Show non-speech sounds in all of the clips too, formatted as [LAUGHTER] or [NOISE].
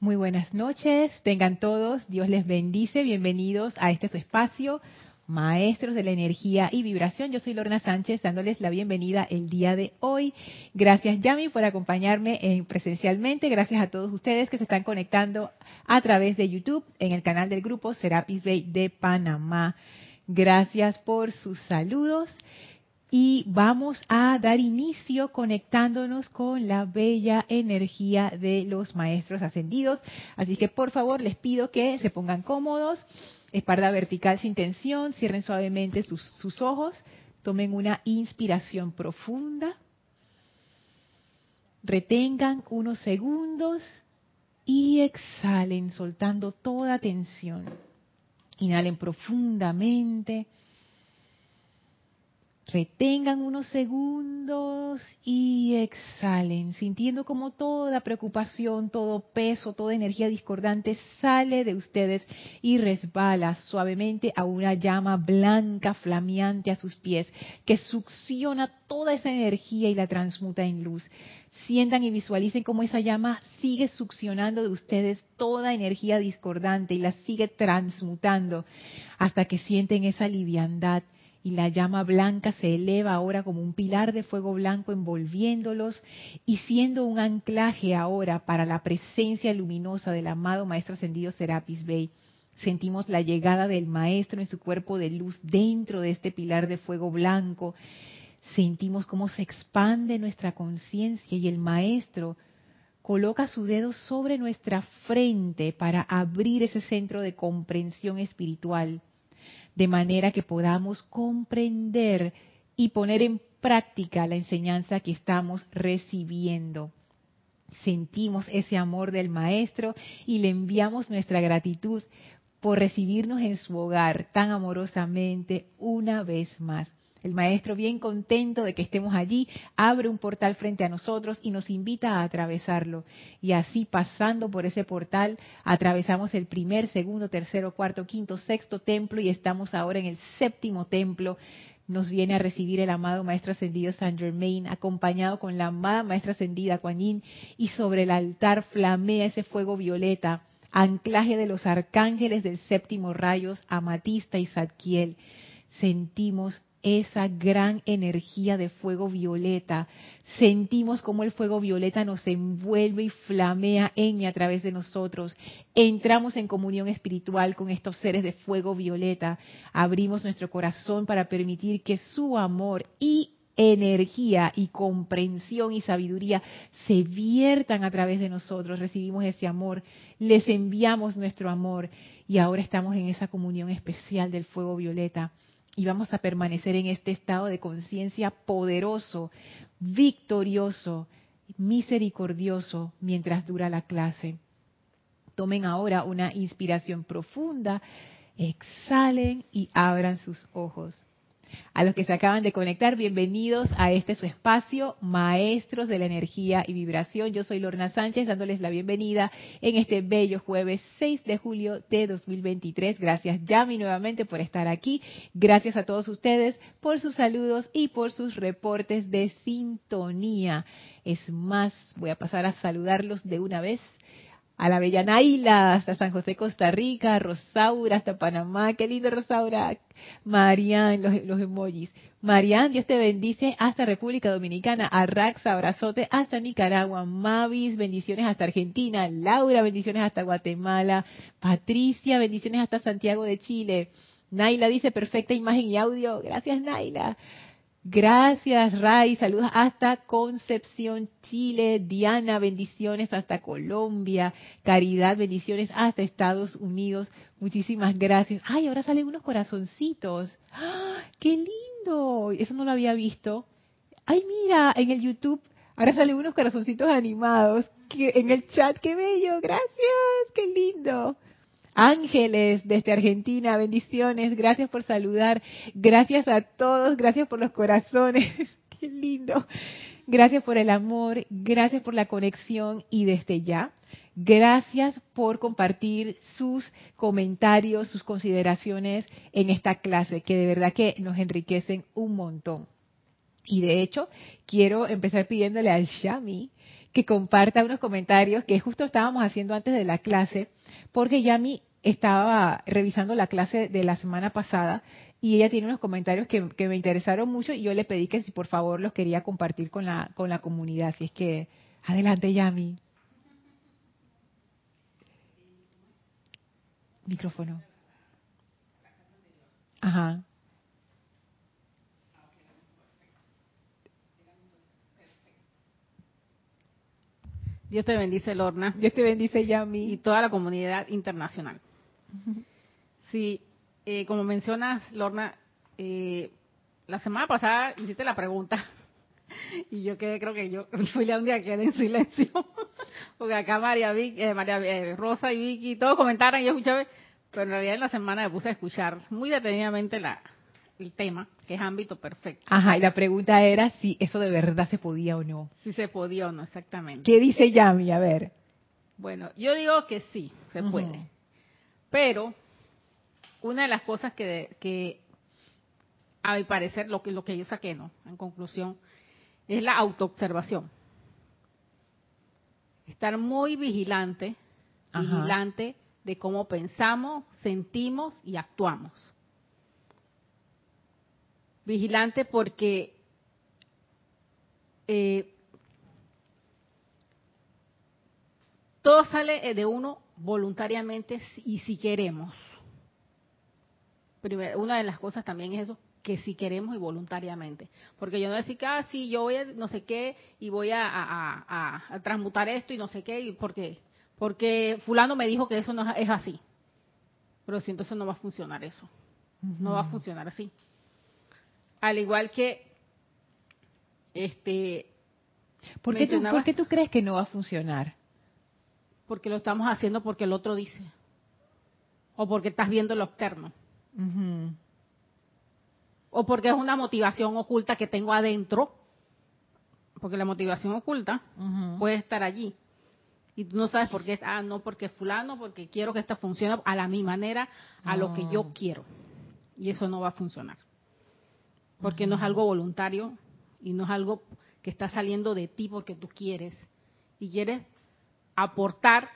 Muy buenas noches, tengan todos, Dios les bendice, bienvenidos a este su espacio, Maestros de la Energía y Vibración. Yo soy Lorna Sánchez, dándoles la bienvenida el día de hoy. Gracias Yami por acompañarme en, presencialmente, gracias a todos ustedes que se están conectando a través de YouTube en el canal del grupo Serapis Bay de Panamá. Gracias por sus saludos y vamos a dar inicio conectándonos con la bella energía de los maestros ascendidos. Así que por favor les pido que se pongan cómodos, espalda vertical sin tensión, cierren suavemente sus, ojos, tomen una inspiración profunda, retengan unos segundos y exhalen soltando toda tensión. Inhalen profundamente Retengan unos segundos y exhalen, sintiendo como toda preocupación, todo peso, toda energía discordante sale de ustedes y resbala suavemente a una llama blanca flameante a sus pies, que succiona toda esa energía y la transmuta en luz. Sientan y visualicen cómo esa llama sigue succionando de ustedes toda energía discordante y la sigue transmutando hasta que sienten esa liviandad y la llama blanca se eleva ahora como un pilar de fuego blanco envolviéndolos y siendo un anclaje ahora para la presencia luminosa del amado Maestro Ascendido Serapis Bey. Sentimos la llegada del Maestro en su cuerpo de luz dentro de este pilar de fuego blanco. Sentimos cómo se expande nuestra conciencia y el Maestro coloca su dedo sobre nuestra frente para abrir ese centro de comprensión espiritual de manera que podamos comprender y poner en práctica la enseñanza que estamos recibiendo. Sentimos ese amor del Maestro y le enviamos nuestra gratitud por recibirnos en su hogar tan amorosamente una vez más. El maestro, bien contento de que estemos allí, abre un portal frente a nosotros y nos invita a atravesarlo. Y así, pasando por ese portal, atravesamos el primer, segundo, tercero, cuarto, quinto, sexto templo y estamos ahora en el séptimo templo. Nos viene a recibir el amado Maestro Ascendido Saint Germain, acompañado con la amada Maestra Ascendida Kuan y sobre el altar flamea ese fuego violeta, anclaje de los arcángeles del séptimo rayos, Amatista y Zadkiel. Sentimos esa gran energía de fuego violeta. Sentimos como el fuego violeta nos envuelve y flamea en y a través de nosotros. Entramos en comunión espiritual con estos seres de fuego violeta. Abrimos nuestro corazón para permitir que su amor y energía y comprensión y sabiduría se viertan a través de nosotros. Recibimos ese amor, les enviamos nuestro amor y ahora estamos en esa comunión especial del fuego violeta y vamos a permanecer en este estado de conciencia poderoso, victorioso, misericordioso mientras dura la clase. Tomen ahora una inspiración profunda, exhalen y abran sus ojos. A los que se acaban de conectar, bienvenidos a este su espacio, Maestros de la Energía y Vibración. Yo soy Lorna Sánchez, dándoles la bienvenida en este bello jueves 6 de julio de 2023. Gracias, Yami, nuevamente por estar aquí. Gracias a todos ustedes por sus saludos y por sus reportes de sintonía. Es más, voy a pasar a saludarlos de una vez a la bella Naila, hasta San José, Costa Rica, Rosaura, hasta Panamá, qué lindo Rosaura, Marian, los, los emojis. Marian, Dios te bendice hasta República Dominicana, Arrax, abrazote hasta Nicaragua, Mavis, bendiciones hasta Argentina, Laura, bendiciones hasta Guatemala, Patricia, bendiciones hasta Santiago de Chile. Naila dice perfecta imagen y audio, gracias Naila. Gracias, Ray. Saludos hasta Concepción, Chile. Diana, bendiciones hasta Colombia. Caridad, bendiciones hasta Estados Unidos. Muchísimas gracias. Ay, ahora salen unos corazoncitos. ¡Ah, ¡Qué lindo! Eso no lo había visto. Ay, mira, en el YouTube ahora salen unos corazoncitos animados. en el chat, qué bello. Gracias, qué lindo. Ángeles desde Argentina, bendiciones, gracias por saludar, gracias a todos, gracias por los corazones, [LAUGHS] qué lindo, gracias por el amor, gracias por la conexión y desde ya, gracias por compartir sus comentarios, sus consideraciones en esta clase, que de verdad que nos enriquecen un montón. Y de hecho, quiero empezar pidiéndole al Shami que comparta unos comentarios que justo estábamos haciendo antes de la clase, porque Yami estaba revisando la clase de la semana pasada y ella tiene unos comentarios que, me interesaron mucho y yo le pedí que si por favor los quería compartir con la, con la comunidad. Así es que, adelante Yami. Micrófono. Ajá. Dios te bendice, Lorna. Dios te bendice, Yami. Y toda la comunidad internacional. Sí, eh, como mencionas, Lorna, eh, la semana pasada hiciste la pregunta [LAUGHS] y yo quedé, creo que yo [LAUGHS] fui la un día quedé en silencio, [LAUGHS] porque acá María, eh, María Rosa y Vicky todos comentaron y yo escuchaba, pero en realidad en la semana me puse a escuchar muy detenidamente la, el tema, que es ámbito perfecto. Ajá, y la pregunta era si eso de verdad se podía o no. Si se podía o no, exactamente. ¿Qué dice Yami? A ver. Bueno, yo digo que sí, se puede. Pero una de las cosas que, que a mi parecer, lo que, lo que yo saqué, ¿no? En conclusión, es la autoobservación. Estar muy vigilante, vigilante de cómo pensamos, sentimos y actuamos. Vigilante porque eh, todo sale de uno voluntariamente y si queremos. Primero, una de las cosas también es eso, que si queremos y voluntariamente. Porque yo no decir que, ah, sí, yo voy a no sé qué y voy a, transmutar esto y no sé qué, y porque, porque fulano me dijo que eso no es así. Pero si entonces no va a funcionar eso. No va a funcionar así. Al igual que, este... ¿Por qué, tú, ¿Por qué tú crees que no va a funcionar? Porque lo estamos haciendo porque el otro dice. O porque estás viendo lo externo. O porque es una motivación oculta que tengo adentro. Porque la motivación oculta puede estar allí. Y tú no sabes por qué. Ah, no, porque fulano, porque quiero que esto funcione a la mi manera, a lo que yo quiero. Y eso no va a funcionar. Porque no es algo voluntario y no es algo que está saliendo de ti porque tú quieres. Y quieres aportar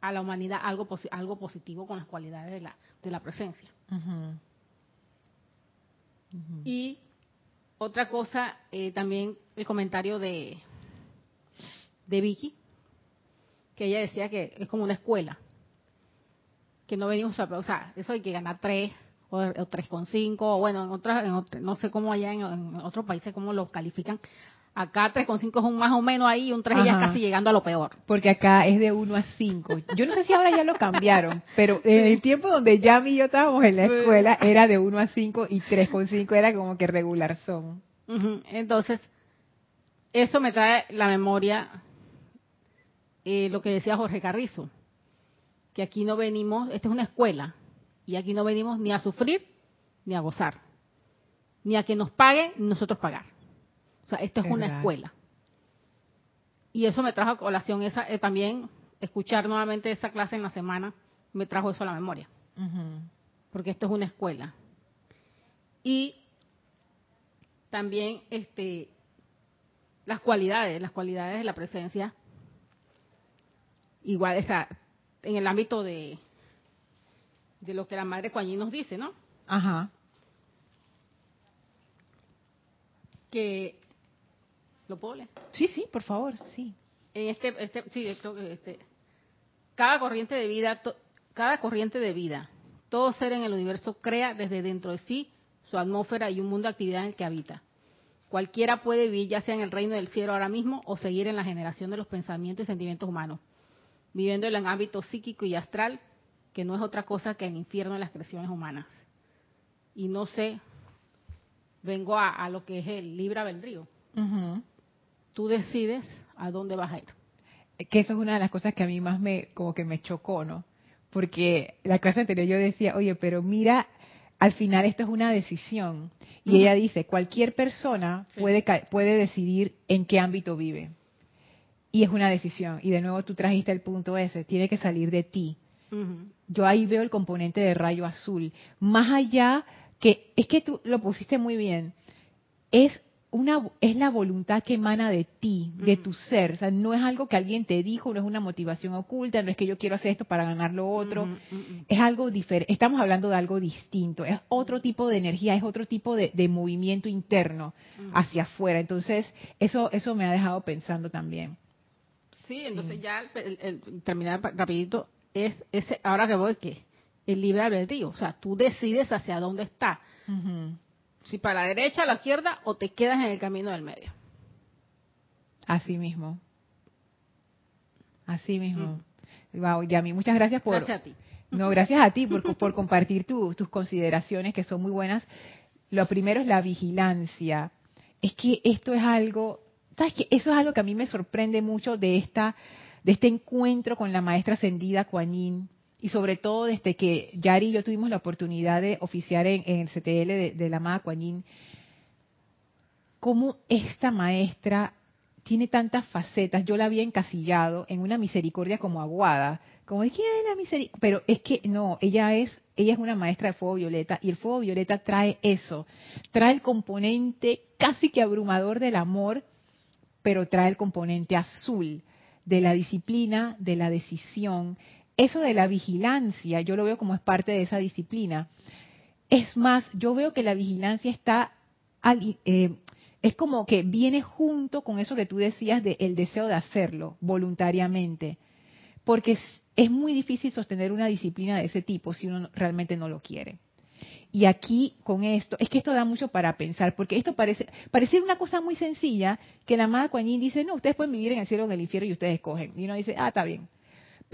a la humanidad algo, algo positivo con las cualidades de la, de la presencia. Y otra cosa, eh, también el comentario de, de Vicky, que ella decía que es como una escuela, que no venimos a, o sea, eso hay que ganar tres o, tres con cinco, o bueno, en otras, en no sé cómo allá en, en otros países cómo lo califican, Acá 3,5 es un más o menos ahí, un 3 ya casi llegando a lo peor. Porque acá es de 1 a 5. Yo no sé si ahora ya lo cambiaron, pero en el tiempo donde Yami y yo estábamos en la escuela era de 1 a 5 y 3,5 era como que regular son. Entonces, eso me trae la memoria eh, lo que decía Jorge Carrizo, que aquí no venimos, esta es una escuela, y aquí no venimos ni a sufrir ni a gozar, ni a que nos paguen nosotros pagar. O sea, esto es, una escuela. Y eso me trajo a colación esa, eh, también escuchar nuevamente esa clase en la semana, me trajo eso a la memoria. Porque esto es una escuela. Y también este las cualidades, las cualidades de la presencia, igual esa, en el ámbito de, de lo que la Madre Coañí nos dice, ¿no? Ajá. Que ¿Lo puedo leer? Sí, sí, por favor, sí. En este, este sí, este, cada corriente de vida, cada corriente de vida, todo ser en el universo crea desde dentro de sí su atmósfera y un mundo de actividad en el que habita. Cualquiera puede vivir ya sea en el reino del cielo ahora mismo o seguir en la generación de los pensamientos y sentimientos humanos, viviendo en el ámbito psíquico y astral, que no es otra cosa que el infierno de las creaciones humanas. Y no sé, vengo a, lo que es el libre albedrío tú decides a dónde vas a ir. Que eso es una de las cosas que a mí más me, como que me chocó, ¿no? Porque la clase anterior yo decía, oye, pero mira, al final esto es una decisión. Y ella dice, cualquier persona puede, puede decidir en qué ámbito vive. Y es una decisión. Y de nuevo tú trajiste el punto ese, tiene que salir de ti. Yo ahí veo el componente de rayo azul. Más allá que, es que tú lo pusiste muy bien, es una, es la voluntad que emana de ti, de tu ser. O sea, no es algo que alguien te dijo, no es una motivación oculta, no es que yo quiero hacer esto para ganar lo otro. Es algo diferente. Estamos hablando de algo distinto. Es otro tipo de energía, es otro tipo de, movimiento interno hacia afuera. Entonces, eso, eso me ha dejado pensando también. Sí, entonces ya terminar rapidito es ese, ahora que voy que el libre albedrío, o sea, tú decides hacia dónde está. Si para la derecha, a la izquierda o te quedas en el camino del medio. Así mismo. Así mismo. Wow, Yami, muchas gracias por... Gracias a ti. [LAUGHS] No, gracias a ti por, por compartir tus consideraciones que son muy buenas. Lo primero es la vigilancia. Es que esto es algo, ¿sabes qué? Eso es algo que a mí me sorprende mucho de esta de este encuentro con la maestra ascendida Kuan y sobre todo desde que Yari y yo tuvimos la oportunidad de oficiar en, el CTL de, la amada cómo esta maestra tiene tantas facetas. Yo la había encasillado en una misericordia como aguada, como de quién es la misericordia, pero es que no, ella es ella es una maestra de fuego violeta y el fuego violeta trae eso, trae el componente casi que abrumador del amor, pero trae el componente azul de la disciplina, de la decisión, eso de la vigilancia, yo lo veo como es parte de esa disciplina. Es más, yo veo que la vigilancia está, eh, es como que viene junto con eso que tú decías del deseo de hacerlo voluntariamente, porque es, muy difícil sostener una disciplina de ese tipo si uno realmente no lo quiere. Y aquí con esto, es que esto da mucho para pensar, porque esto parece parece una cosa muy sencilla, que la amada Kuan dice, no, ustedes pueden vivir en el cielo o en el infierno y ustedes escogen. Y uno dice, ah, está bien.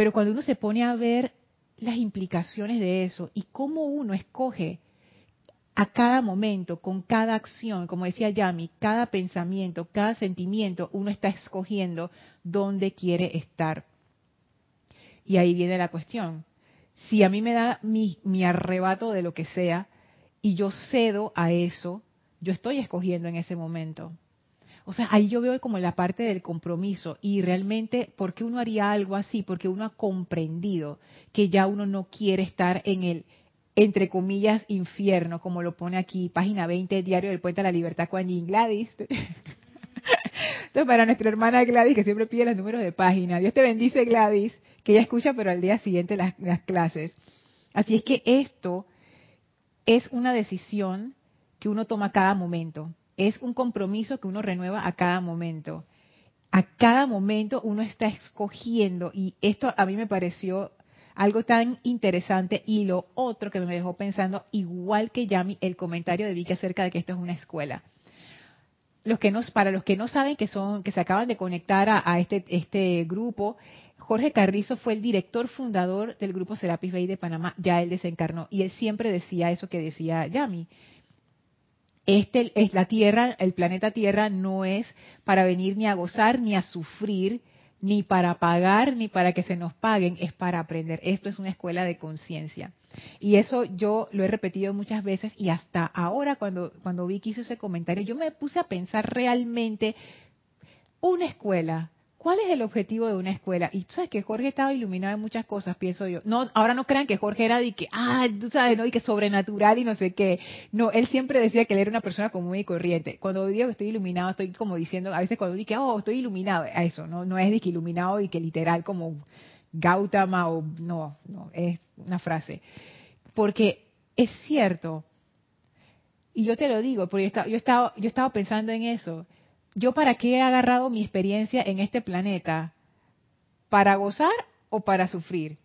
Pero cuando uno se pone a ver las implicaciones de eso y cómo uno escoge a cada momento, con cada acción, como decía Yami, cada pensamiento, cada sentimiento, uno está escogiendo dónde quiere estar. Y ahí viene la cuestión. Si a mí me da mi, mi arrebato de lo que sea y yo cedo a eso, yo estoy escogiendo en ese momento. O sea, ahí yo veo como la parte del compromiso y realmente, ¿por qué uno haría algo así? Porque uno ha comprendido que ya uno no quiere estar en el, entre comillas, infierno, como lo pone aquí, página 20, Diario del Puente a la Libertad, Juan Gladys. Entonces, para nuestra hermana Gladys, que siempre pide los números de página, Dios te bendice, Gladys, que ella escucha, pero al día siguiente las, las clases. Así es que esto es una decisión que uno toma cada momento es un compromiso que uno renueva a cada momento. A cada momento uno está escogiendo y esto a mí me pareció algo tan interesante y lo otro que me dejó pensando, igual que Yami, el comentario de Vicky acerca de que esto es una escuela. Los que no, para los que no saben que son, que se acaban de conectar a, este, este grupo, Jorge Carrizo fue el director fundador del grupo Serapis Bay de Panamá, ya él desencarnó, y él siempre decía eso que decía Yami, este es la Tierra, el planeta Tierra no es para venir ni a gozar ni a sufrir, ni para pagar ni para que se nos paguen, es para aprender. Esto es una escuela de conciencia. Y eso yo lo he repetido muchas veces y hasta ahora cuando cuando Vicky hizo ese comentario, yo me puse a pensar realmente una escuela ¿Cuál es el objetivo de una escuela? Y tú sabes que Jorge estaba iluminado en muchas cosas, pienso yo. No, ahora no crean que Jorge era de que, ah, tú sabes, no, y que sobrenatural y no sé qué. No, él siempre decía que él era una persona común y corriente. Cuando digo que estoy iluminado, estoy como diciendo, a veces cuando digo que, oh, estoy iluminado, a eso, no, no es de que iluminado y que literal como Gautama o, no, no, es una frase. Porque es cierto, y yo te lo digo, porque yo estaba, yo estaba pensando en eso ¿yo para qué he agarrado mi experiencia en este planeta? ¿Para gozar o para sufrir?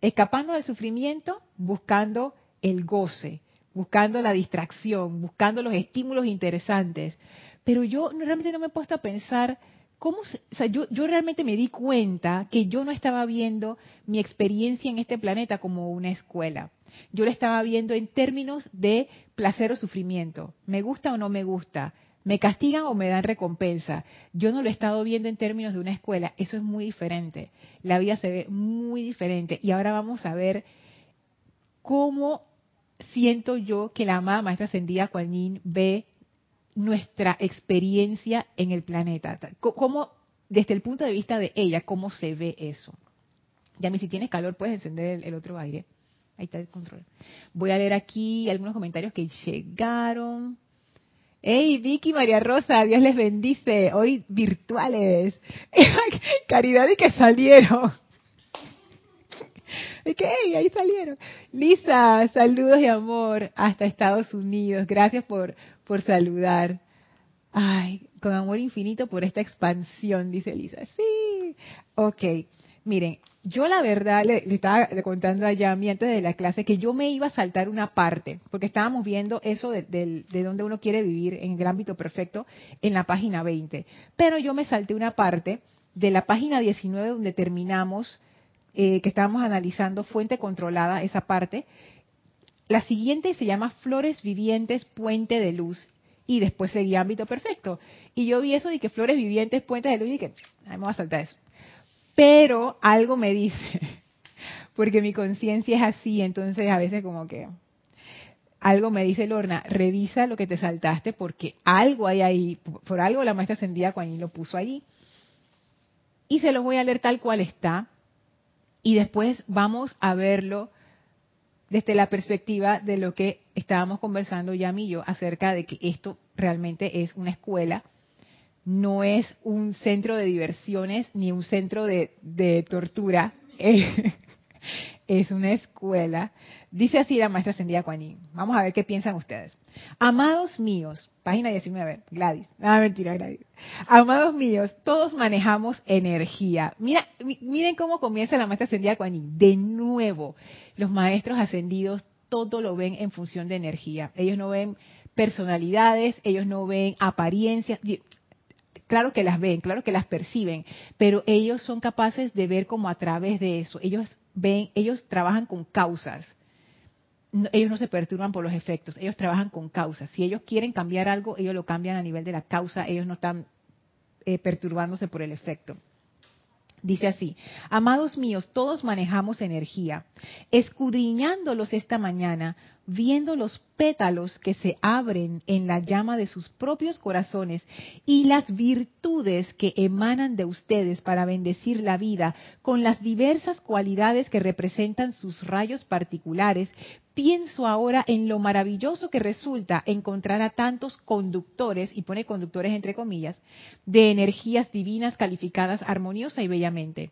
Escapando del sufrimiento, buscando el goce, buscando la distracción, buscando los estímulos interesantes. Pero yo realmente no me he puesto a pensar cómo, o sea, yo, yo realmente me di cuenta que yo no estaba viendo mi experiencia en este planeta como una escuela. Yo la estaba viendo en términos de placer o sufrimiento. ¿Me gusta o no me gusta? ¿Me castigan o me dan recompensa? Yo no lo he estado viendo en términos de una escuela. Eso es muy diferente. La vida se ve muy diferente. Y ahora vamos a ver cómo siento yo que la amada maestra ascendida Kuan ve nuestra experiencia en el planeta. Cómo, desde el punto de vista de ella, cómo se ve eso. Ya si tienes calor, puedes encender el otro aire. Ahí está el control. Voy a leer aquí algunos comentarios que llegaron. Hey, Vicky María Rosa, Dios les bendice. Hoy virtuales. [LAUGHS] Caridad y que salieron. [LAUGHS] Hey, ahí salieron. Lisa, saludos y amor hasta Estados Unidos. Gracias por, por saludar. Ay, con amor infinito por esta expansión, dice Lisa. Sí. Ok. Miren, yo la verdad le, estaba contando a Yami antes de la clase que yo me iba a saltar una parte, porque estábamos viendo eso de, de, donde uno quiere vivir en el ámbito perfecto en la página 20. Pero yo me salté una parte de la página 19 donde terminamos, eh, que estábamos analizando fuente controlada, esa parte. La siguiente se llama Flores Vivientes Puente de Luz y después seguía ámbito perfecto. Y yo vi eso de que Flores Vivientes Puente de Luz y dije, me voy a saltar eso pero algo me dice, [LAUGHS] porque mi conciencia es así, entonces a veces como que algo me dice Lorna, revisa lo que te saltaste porque algo hay ahí, por algo la maestra ascendida cuando lo puso allí. Y se los voy a leer tal cual está y después vamos a verlo desde la perspectiva de lo que estábamos conversando ya y yo acerca de que esto realmente es una escuela no es un centro de diversiones ni un centro de, tortura, [LAUGHS] es una escuela. Dice así la maestra Ascendida Kuan Vamos a ver qué piensan ustedes. Amados míos, página 19, Gladys. Ah, mentira, Gladys. Amados míos, todos manejamos energía. Mira, miren cómo comienza la maestra Ascendida Kuan De nuevo, los maestros ascendidos todo lo ven en función de energía. Ellos no ven personalidades, ellos no ven apariencias claro que las ven, claro que las perciben, pero ellos son capaces de ver como a través de eso. Ellos ven, ellos trabajan con causas. ellos no se perturban por los efectos, ellos trabajan con causas. Si ellos quieren cambiar algo, ellos lo cambian a nivel de la causa, ellos no están eh, perturbándose por el efecto. Dice así, amados míos, todos manejamos energía. Escudriñándolos esta mañana, viendo los pétalos que se abren en la llama de sus propios corazones y las virtudes que emanan de ustedes para bendecir la vida con las diversas cualidades que representan sus rayos particulares, pienso ahora en lo maravilloso que resulta encontrar a tantos conductores, y pone conductores entre comillas, de energías divinas calificadas armoniosa y bellamente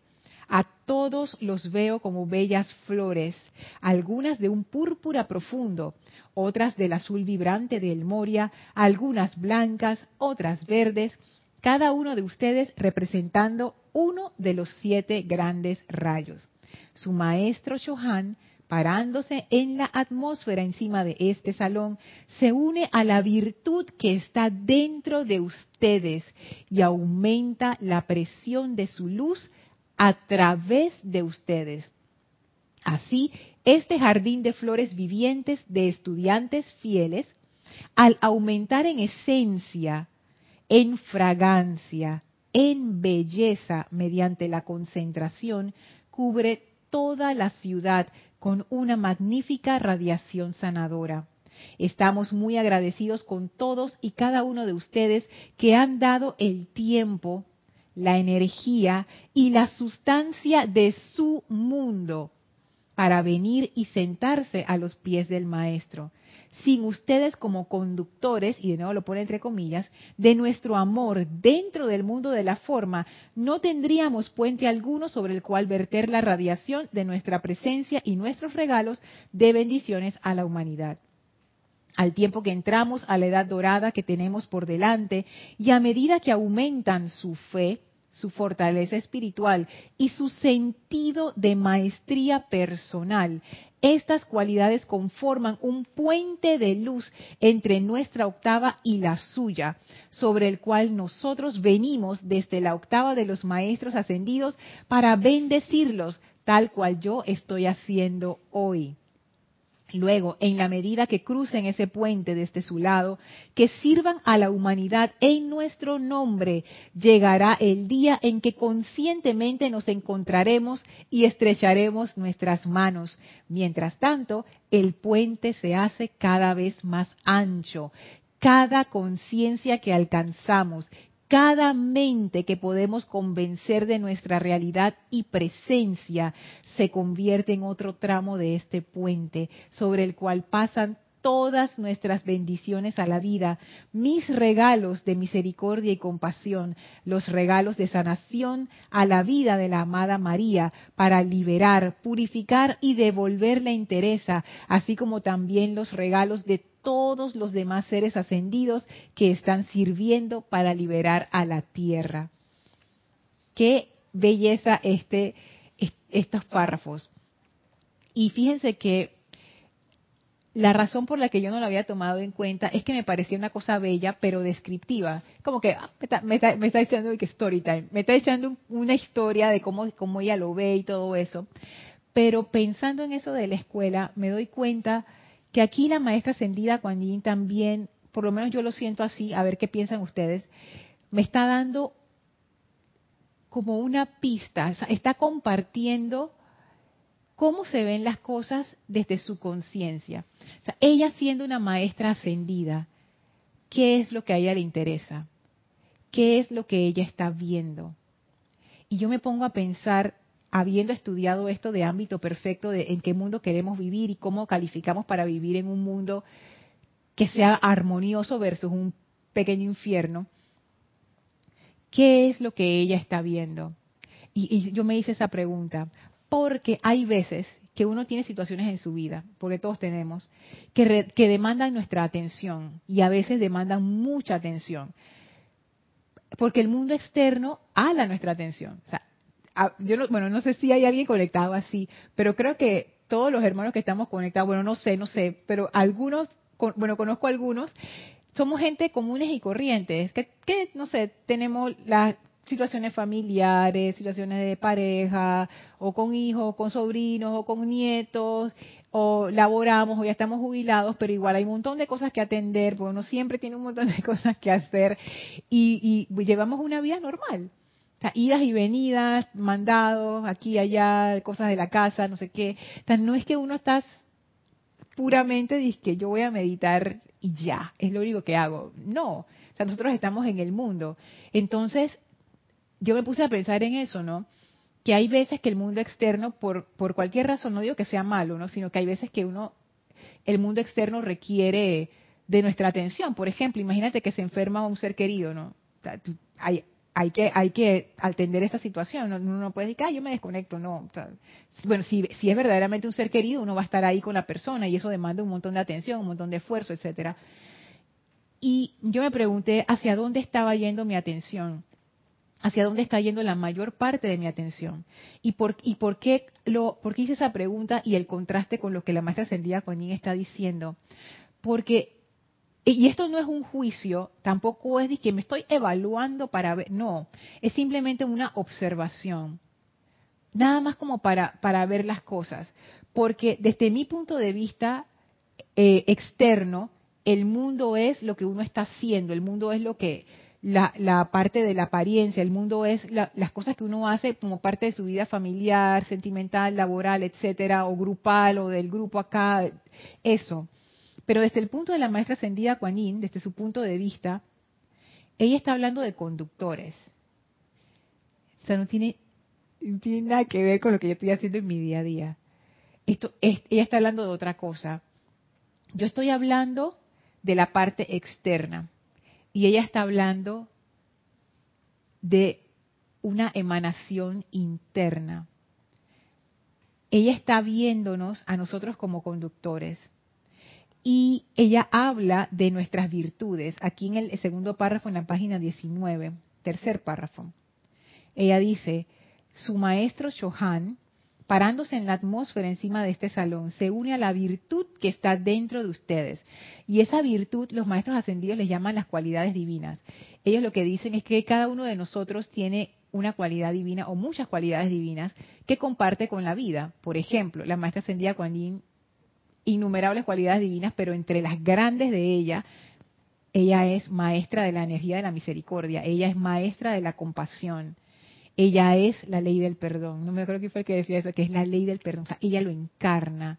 a todos los veo como bellas flores, algunas de un púrpura profundo, otras del azul vibrante del Moria, algunas blancas, otras verdes, cada uno de ustedes representando uno de los siete grandes rayos. Su maestro Shohan, parándose en la atmósfera encima de este salón, se une a la virtud que está dentro de ustedes y aumenta la presión de su luz a través de ustedes. Así, este jardín de flores vivientes de estudiantes fieles, al aumentar en esencia, en fragancia, en belleza mediante la concentración, cubre toda la ciudad con una magnífica radiación sanadora. Estamos muy agradecidos con todos y cada uno de ustedes que han dado el tiempo, la energía y la sustancia de su mundo para venir y sentarse a los pies del Maestro. Sin ustedes como conductores, y de nuevo lo pone entre comillas, de nuestro amor dentro del mundo de la forma, no tendríamos puente alguno sobre el cual verter la radiación de nuestra presencia y nuestros regalos de bendiciones a la humanidad. Al tiempo que entramos a la edad dorada que tenemos por delante y a medida que aumentan su fe, su fortaleza espiritual y su sentido de maestría personal. Estas cualidades conforman un puente de luz entre nuestra octava y la suya, sobre el cual nosotros venimos desde la octava de los maestros ascendidos para bendecirlos, tal cual yo estoy haciendo hoy. Luego, en la medida que crucen ese puente desde su lado, que sirvan a la humanidad en nuestro nombre, llegará el día en que conscientemente nos encontraremos y estrecharemos nuestras manos. Mientras tanto, el puente se hace cada vez más ancho. Cada conciencia que alcanzamos, cada mente que podemos convencer de nuestra realidad y presencia se convierte en otro tramo de este puente sobre el cual pasan todas nuestras bendiciones a la vida, mis regalos de misericordia y compasión, los regalos de sanación a la vida de la amada María, para liberar, purificar y devolver la interesa, así como también los regalos de todos los demás seres ascendidos que están sirviendo para liberar a la tierra. Qué belleza este, estos párrafos. Y fíjense que la razón por la que yo no lo había tomado en cuenta es que me parecía una cosa bella, pero descriptiva. Como que ah, me, está, me, está, que story time, me está echando una historia de cómo, cómo ella lo ve y todo eso. Pero pensando en eso de la escuela, me doy cuenta que aquí la maestra ascendida Kuan también, por lo menos yo lo siento así, a ver qué piensan ustedes, me está dando como una pista, está compartiendo cómo se ven las cosas desde su conciencia. ella siendo una maestra ascendida, ¿qué es lo que a ella le interesa? ¿Qué es lo que ella está viendo? Y yo me pongo a pensar, habiendo estudiado esto de ámbito perfecto, de en qué mundo queremos vivir y cómo calificamos para vivir en un mundo que sea armonioso versus un pequeño infierno, ¿qué es lo que ella está viendo? Y, y, yo me hice esa pregunta, porque hay veces que uno tiene situaciones en su vida, porque todos tenemos, que, que demandan nuestra atención y a veces demandan mucha atención. Porque el mundo externo ala nuestra atención. Yo no, bueno, no sé si hay alguien conectado así, pero creo que todos los hermanos que estamos conectados, bueno, no sé, no sé, pero algunos, bueno, conozco algunos, somos gente comunes y corrientes, que, que no sé, tenemos la situaciones familiares, situaciones de pareja, o con hijos, con sobrinos, o con nietos, o laboramos, o ya estamos jubilados, pero igual hay un montón de cosas que atender, porque uno siempre tiene un montón de [LAUGHS] cosas que hacer, y, llevamos una vida normal. O sea, idas y venidas, mandados, aquí y allá, cosas de la casa, no sé qué. O sea, no es que uno está puramente, dice yo voy a meditar y ya, es lo único que hago. No, o sea, nosotros estamos en el mundo. Entonces, yo me puse a pensar en eso, ¿no? Que hay veces que el mundo externo, por, por cualquier razón, no digo que sea malo, ¿no? Sino que hay veces que uno, el mundo externo requiere de nuestra atención. Por ejemplo, imagínate que se enferma un ser querido, ¿no? hay, que hay que atender esta situación. ¿no? Uno no puede decir, ah, yo me desconecto, no. bueno, si, si es verdaderamente un ser querido, uno va a estar ahí con la persona y eso demanda un montón de atención, un montón de esfuerzo, etcétera. Y yo me pregunté hacia dónde estaba yendo mi atención hacia dónde está yendo la mayor parte de mi atención. ¿Y por, y qué, lo, por hice esa pregunta y el contraste con lo que la maestra Ascendida Kuan está diciendo? Porque, y esto no es un juicio, tampoco es que me estoy evaluando para ver, no, es simplemente una observación. Nada más como para, para ver las cosas. Porque desde mi punto de vista eh, externo, el mundo es lo que uno está haciendo, el mundo es lo que la, parte de la apariencia, el mundo es las cosas que uno hace como parte de su vida familiar, sentimental, laboral, etcétera, o grupal, o del grupo acá, eso. Pero desde el punto de la maestra ascendida Kuan desde su punto de vista, ella está hablando de conductores. O sea, no tiene, tiene nada que ver con lo que yo estoy haciendo en mi día a día. Esto, ella está hablando de otra cosa. Yo estoy hablando de la parte externa. Y ella está hablando de una emanación interna. Ella está viéndonos a nosotros como conductores. Y ella habla de nuestras virtudes. Aquí en el segundo párrafo, en la página 19, tercer párrafo. Ella dice, su maestro Shohan parándose en la atmósfera encima de este salón, se une a la virtud que está dentro de ustedes. Y esa virtud los maestros ascendidos les llaman las cualidades divinas. Ellos lo que dicen es que cada uno de nosotros tiene una cualidad divina o muchas cualidades divinas que comparte con la vida. Por ejemplo, la maestra ascendida Kuan Yin, innumerables cualidades divinas, pero entre las grandes de ella, ella es maestra de la energía de la misericordia, ella es maestra de la compasión, ella es la ley del perdón. No me acuerdo quién fue el que decía eso, que es la ley del perdón. O sea, ella lo encarna.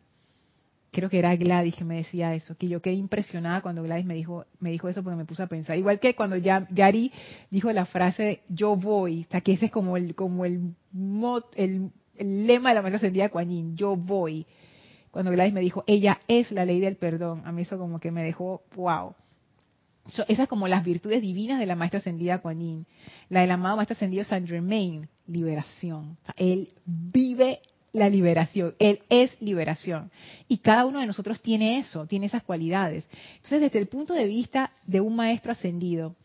Creo que era Gladys que me decía eso, que yo quedé impresionada cuando Gladys me dijo, me dijo eso porque me puse a pensar. Igual que cuando Yari dijo la frase yo voy, o sea, que ese es como el, como el, el, lema de la mesa ascendida Kuan yo voy. cuando Gladys me dijo, ella es la ley del perdón. A mí eso como que me dejó, wow. Esas como las virtudes divinas de la maestra ascendida Kuan Yin. La del amado maestro ascendido Saint Germain, liberación. él vive la liberación. Él es liberación. Y cada uno de nosotros tiene eso, tiene esas cualidades. Entonces, desde el punto de vista de un maestro ascendido,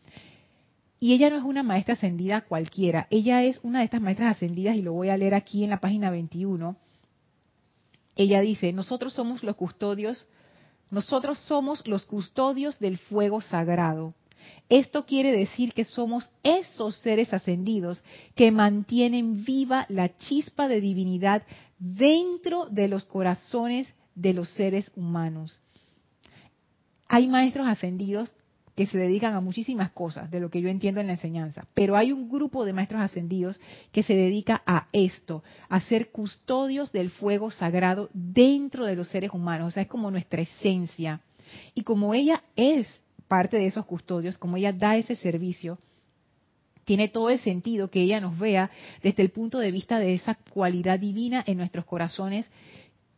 y ella no es una maestra ascendida cualquiera, ella es una de estas maestras ascendidas, y lo voy a leer aquí en la página 21. Ella dice, nosotros somos los custodios, nosotros somos los custodios del fuego sagrado. Esto quiere decir que somos esos seres ascendidos que mantienen viva la chispa de divinidad dentro de los corazones de los seres humanos. Hay maestros ascendidos que se dedican a muchísimas cosas, de lo que yo entiendo en la enseñanza, pero hay un grupo de maestros ascendidos que se dedica a esto, a ser custodios del fuego sagrado dentro de los seres humanos, o sea, es como nuestra esencia. Y como ella es parte de esos custodios, como ella da ese servicio, tiene todo el sentido que ella nos vea desde el punto de vista de esa cualidad divina en nuestros corazones,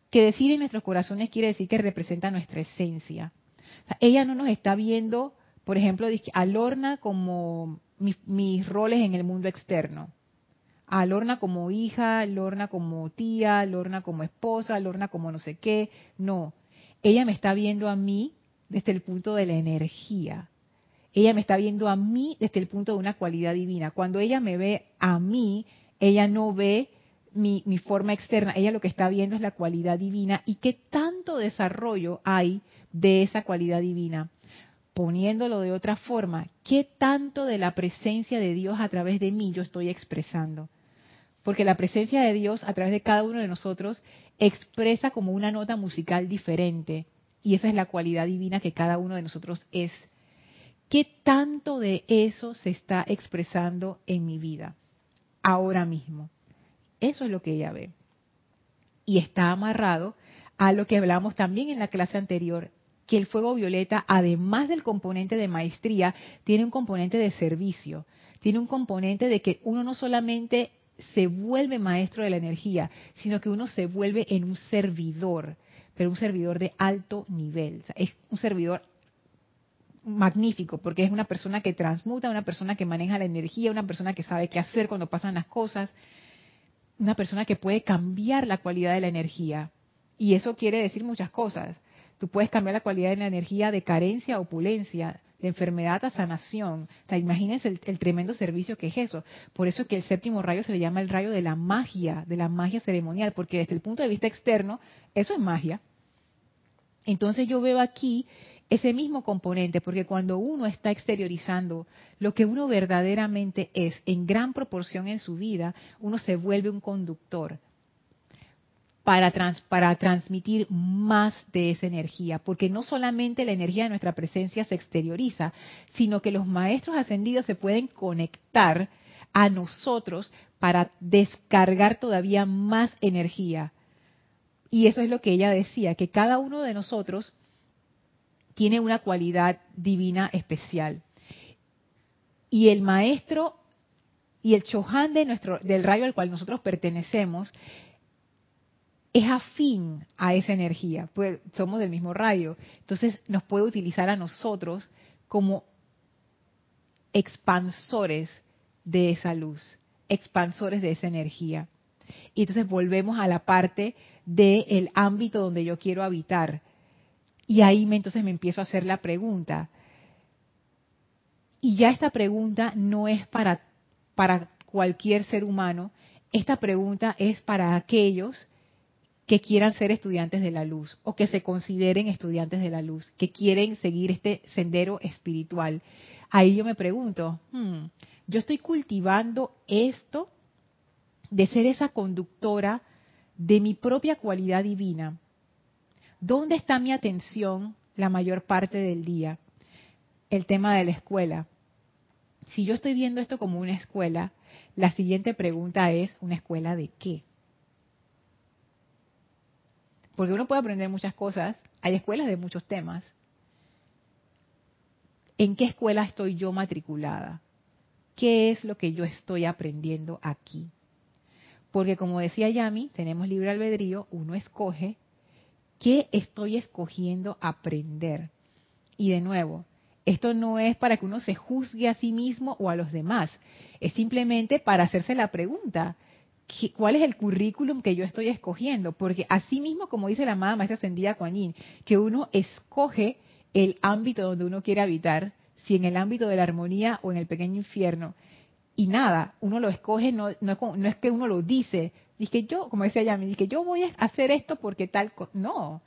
que decir en nuestros corazones quiere decir que representa nuestra esencia. ella no nos está viendo, por ejemplo, a Lorna como mis, roles en el mundo externo. A Lorna como hija, Lorna como tía, Lorna como esposa, Lorna como no sé qué. No, ella me está viendo a mí desde el punto de la energía. Ella me está viendo a mí desde el punto de una cualidad divina. Cuando ella me ve a mí, ella no ve mi, forma externa, ella lo que está viendo es la cualidad divina y qué tanto desarrollo hay de esa cualidad divina. Poniéndolo de otra forma, ¿qué tanto de la presencia de Dios a través de mí yo estoy expresando? Porque la presencia de Dios a través de cada uno de nosotros expresa como una nota musical diferente. Y esa es la cualidad divina que cada uno de nosotros es. ¿Qué tanto de eso se está expresando en mi vida ahora mismo? Eso es lo que ella ve. Y está amarrado a lo que hablamos también en la clase anterior, que el fuego violeta, además del componente de maestría, tiene un componente de servicio, tiene un componente de que uno no solamente se vuelve maestro de la energía, sino que uno se vuelve en un servidor pero un servidor de alto nivel. es un servidor magnífico, porque es una persona que transmuta, una persona que maneja la energía, una persona que sabe qué hacer cuando pasan las cosas, una persona que puede cambiar la cualidad de la energía. Y eso quiere decir muchas cosas. Tú puedes cambiar la cualidad de la energía de carencia a opulencia, de enfermedad a sanación. O sea, imagínense el, el, tremendo servicio que es eso. Por eso es que el séptimo rayo se le llama el rayo de la magia, de la magia ceremonial, porque desde el punto de vista externo, eso es magia. Entonces yo veo aquí ese mismo componente, porque cuando uno está exteriorizando lo que uno verdaderamente es en gran proporción en su vida, uno se vuelve un conductor para, para transmitir más de esa energía, porque no solamente la energía de nuestra presencia se exterioriza, sino que los maestros ascendidos se pueden conectar a nosotros para descargar todavía más energía y eso es lo que ella decía, que cada uno de nosotros tiene una cualidad divina especial. Y el maestro y el chohan de nuestro, del rayo al cual nosotros pertenecemos es afín a esa energía, pues somos del mismo rayo. Entonces nos puede utilizar a nosotros como expansores de esa luz, expansores de esa energía. Y entonces volvemos a la parte del ámbito donde yo quiero habitar. Y ahí entonces me empiezo a hacer la pregunta. Y ya esta pregunta no es para, para cualquier ser humano, esta pregunta es para aquellos que quieran ser estudiantes de la luz o que se consideren estudiantes de la luz, que quieren seguir este sendero espiritual. Ahí yo me pregunto, hmm, ¿yo estoy cultivando esto de ser esa conductora de mi propia cualidad divina, ¿dónde está mi atención la mayor parte del día? El tema de la escuela. Si yo estoy viendo esto como una escuela, la siguiente pregunta es, ¿una escuela de qué? Porque uno puede aprender muchas cosas, hay escuelas de muchos temas. ¿En qué escuela estoy yo matriculada? ¿Qué es lo que yo estoy aprendiendo aquí? Porque como decía Yami, tenemos libre albedrío, uno escoge ¿Qué estoy escogiendo aprender? Y de nuevo, esto no es para que uno se juzgue a sí mismo o a los demás, es simplemente para hacerse la pregunta, ¿cuál es el currículum que yo estoy escogiendo? Porque así mismo, como dice la amada maestra ascendida Kuan que uno escoge el ámbito donde uno quiere habitar, si en el ámbito de la armonía o en el pequeño infierno, y nada, uno lo escoge, no, no, es que uno lo dice, dice yo, como decía ella, me dice yo voy a hacer esto porque tal, no,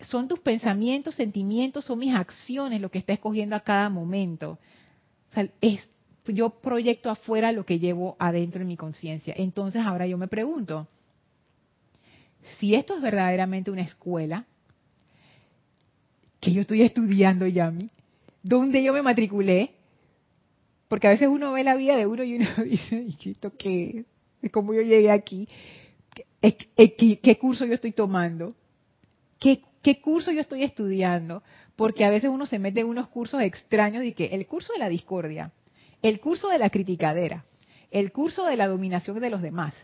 son tus pensamientos, sentimientos, son mis acciones lo que está escogiendo a cada momento. es, yo proyecto afuera lo que llevo adentro en mi conciencia. Entonces ahora yo me pregunto, si esto es verdaderamente una escuela, que yo estoy estudiando, Yami, donde yo me matriculé, porque a veces uno ve la vida de uno y uno [LAUGHS] dice, ¿y? ¿Cómo yo llegué aquí? ¿Qué, qué curso yo estoy tomando? ¿Qué, ¿Qué curso yo estoy estudiando? Porque a veces uno se mete en unos cursos extraños y que el curso de la discordia, el curso de la criticadera, el curso de la dominación de los demás,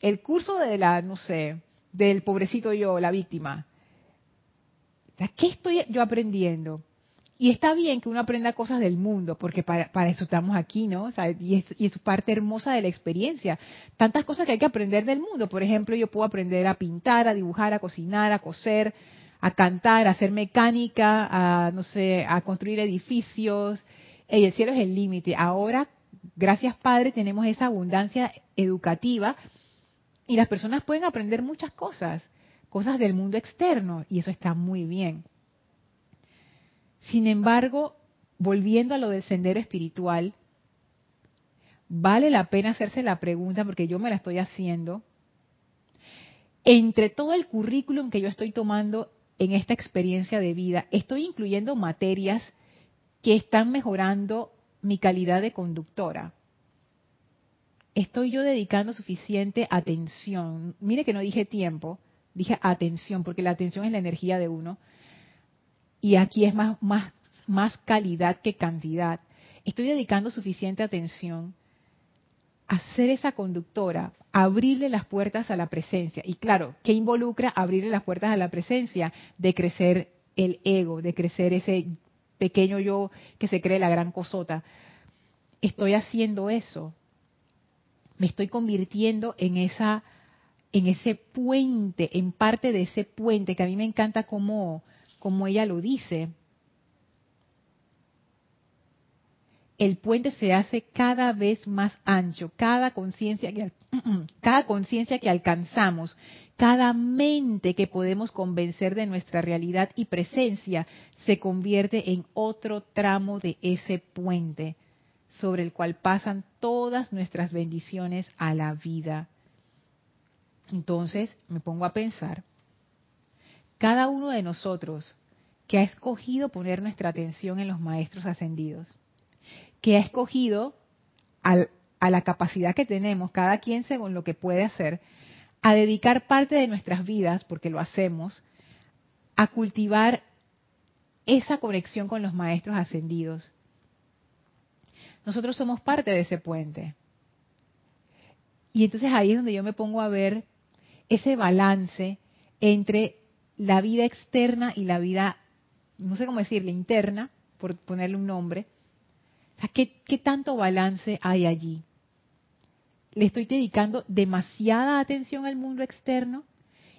el curso de la, no sé, del pobrecito yo, la víctima. ¿Qué estoy yo aprendiendo? Y está bien que uno aprenda cosas del mundo, porque para, eso estamos aquí, ¿no? y, es, y, es, parte hermosa de la experiencia. Tantas cosas que hay que aprender del mundo. Por ejemplo, yo puedo aprender a pintar, a dibujar, a cocinar, a coser, a cantar, a hacer mecánica, a, no sé, a construir edificios. El cielo es el límite. Ahora, gracias Padre, tenemos esa abundancia educativa y las personas pueden aprender muchas cosas, cosas del mundo externo, y eso está muy bien. Sin embargo, volviendo a lo del sendero espiritual, vale la pena hacerse la pregunta, porque yo me la estoy haciendo, entre todo el currículum que yo estoy tomando en esta experiencia de vida, estoy incluyendo materias que están mejorando mi calidad de conductora. Estoy yo dedicando suficiente atención. Mire que no dije tiempo, dije atención, porque la atención es la energía de uno y aquí es más, más, más calidad que cantidad. Estoy dedicando suficiente atención a ser esa conductora, abrirle las puertas a la presencia. Y claro, ¿qué involucra abrirle las puertas a la presencia? De crecer el ego, de crecer ese pequeño yo que se cree la gran cosota. Estoy haciendo eso. Me estoy convirtiendo en esa en ese puente, en parte de ese puente que a mí me encanta como como ella lo dice, el puente se hace cada vez más ancho, cada conciencia que, [CLEARS THROAT] cada conciencia que alcanzamos, cada mente que podemos convencer de nuestra realidad y presencia se convierte en otro tramo de ese puente sobre el cual pasan todas nuestras bendiciones a la vida. Entonces me pongo a pensar, cada uno de nosotros que ha escogido poner nuestra atención en los maestros ascendidos, que ha escogido a la capacidad que tenemos, cada quien según lo que puede hacer, a dedicar parte de nuestras vidas, porque lo hacemos, a cultivar esa conexión con los maestros ascendidos. Nosotros somos parte de ese puente. Y entonces ahí es donde yo me pongo a ver ese balance entre la vida externa y la vida, no sé cómo decirle, interna, por ponerle un nombre. ¿qué, ¿qué tanto balance hay allí? ¿Le estoy dedicando demasiada atención al mundo externo?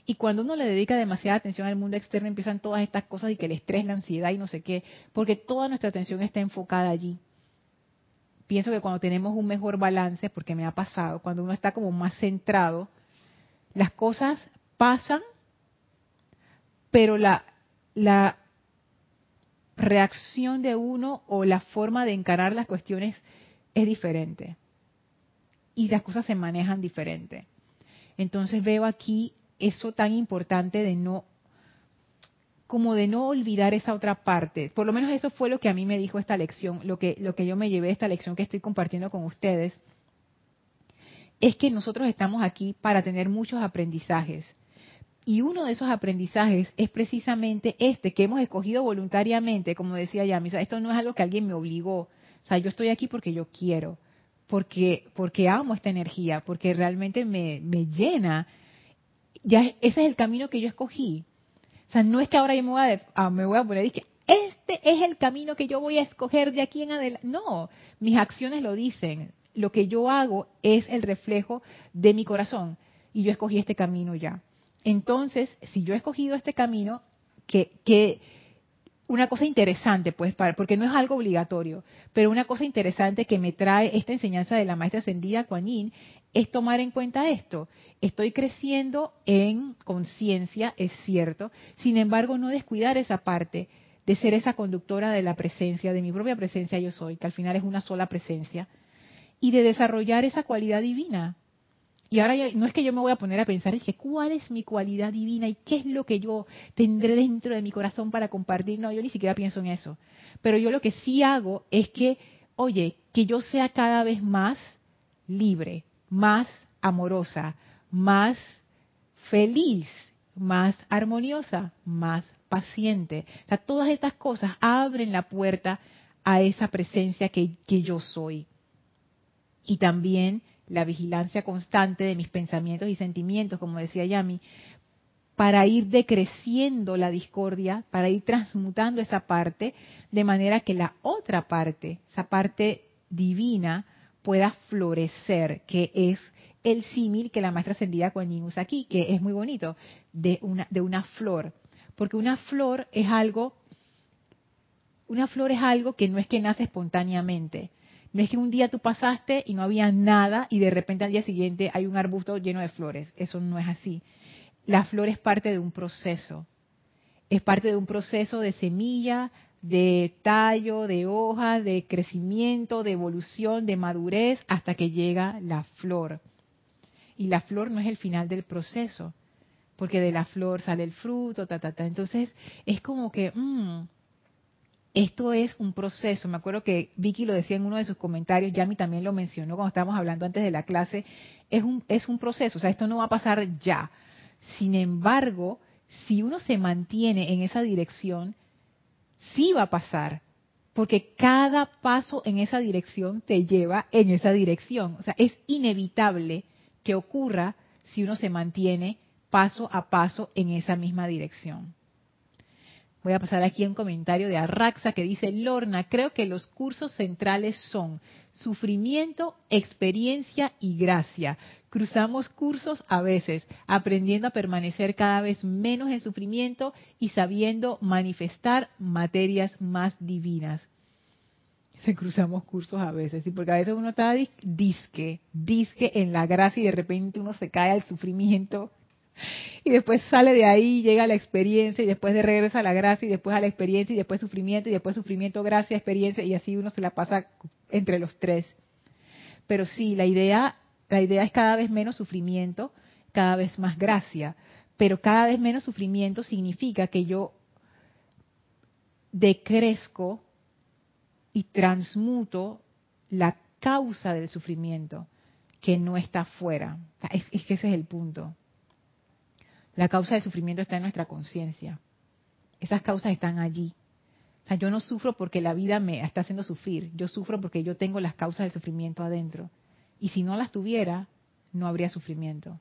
Y cuando uno le dedica demasiada atención al mundo externo, empiezan todas estas cosas y que el estrés, la ansiedad y no sé qué, porque toda nuestra atención está enfocada allí. Pienso que cuando tenemos un mejor balance, porque me ha pasado, cuando uno está como más centrado, las cosas pasan pero la, la reacción de uno o la forma de encarar las cuestiones es diferente. Y las cosas se manejan diferente. Entonces veo aquí eso tan importante de no como de no olvidar esa otra parte. Por lo menos eso fue lo que a mí me dijo esta lección, lo que lo que yo me llevé esta lección que estoy compartiendo con ustedes es que nosotros estamos aquí para tener muchos aprendizajes. Y uno de esos aprendizajes es precisamente este, que hemos escogido voluntariamente, como decía Yami. esto no es algo que alguien me obligó. O sea, yo estoy aquí porque yo quiero, porque, porque amo esta energía, porque realmente me, me llena. Ya ese es el camino que yo escogí. sea, no es que ahora yo me voy a, ah, me voy a poner que este es el camino que yo voy a escoger de aquí en adelante. No, mis acciones lo dicen. Lo que yo hago es el reflejo de mi corazón. Y yo escogí este camino ya. Entonces, si yo he escogido este camino, que, que una cosa interesante, pues, porque no es algo obligatorio, pero una cosa interesante que me trae esta enseñanza de la maestra ascendida Kuan Yin es tomar en cuenta esto. Estoy creciendo en conciencia, es cierto, sin embargo, no descuidar esa parte de ser esa conductora de la presencia, de mi propia presencia yo soy, que al final es una sola presencia, y de desarrollar esa cualidad divina. Y ahora no es que yo me voy a poner a pensar, que cuál es mi cualidad divina y qué es lo que yo tendré dentro de mi corazón para compartir. No, yo ni siquiera pienso en eso. Pero yo lo que sí hago es que, oye, que yo sea cada vez más libre, más amorosa, más feliz, más armoniosa, más paciente. O sea, todas estas cosas abren la puerta a esa presencia que, que yo soy. Y también la vigilancia constante de mis pensamientos y sentimientos, como decía Yami, para ir decreciendo la discordia, para ir transmutando esa parte, de manera que la otra parte, esa parte divina, pueda florecer, que es el símil que la maestra ascendida Kuan usa aquí, que es muy bonito, de una, de una flor. Porque una flor es algo, una flor es algo que no es que nace espontáneamente. No es que un día tú pasaste y no había nada y de repente al día siguiente hay un arbusto lleno de flores. Eso no es así. La flor es parte de un proceso. Es parte de un proceso de semilla, de tallo, de hoja, de crecimiento, de evolución, de madurez, hasta que llega la flor. Y la flor no es el final del proceso porque de la flor sale el fruto, ta, ta, ta. Entonces, es como que, mmm, esto es un proceso. Me acuerdo que Vicky lo decía en uno de sus comentarios, Yami también lo mencionó cuando estábamos hablando antes de la clase, es un, es un proceso, o sea, esto no va a pasar ya. Sin embargo, si uno se mantiene en esa dirección, sí va a pasar, porque cada paso en esa dirección te lleva en esa dirección. O sea, es inevitable que ocurra si uno se mantiene paso a paso en esa misma dirección. Voy a pasar aquí un comentario de Arraxa que dice, Lorna, creo que los cursos centrales son sufrimiento, experiencia y gracia. Cruzamos cursos a veces, aprendiendo a permanecer cada vez menos en sufrimiento y sabiendo manifestar materias más divinas. Se cruzamos cursos a veces, ¿sí? porque a veces uno está disque, disque en la gracia y de repente uno se cae al sufrimiento y después sale de ahí, llega a la experiencia y después de regresa a la gracia y después a la experiencia y después sufrimiento y después sufrimiento, gracia, experiencia y así uno se la pasa entre los tres. Pero sí, la idea, la idea es cada vez menos sufrimiento, cada vez más gracia, pero cada vez menos sufrimiento significa que yo decrezco y transmuto la causa del sufrimiento que no está afuera. Es, es que ese es el punto. La causa del sufrimiento está en nuestra conciencia. Esas causas están allí. O sea, yo no sufro porque la vida me está haciendo sufrir. Yo sufro porque yo tengo las causas del sufrimiento adentro. Y si no las tuviera, no habría sufrimiento.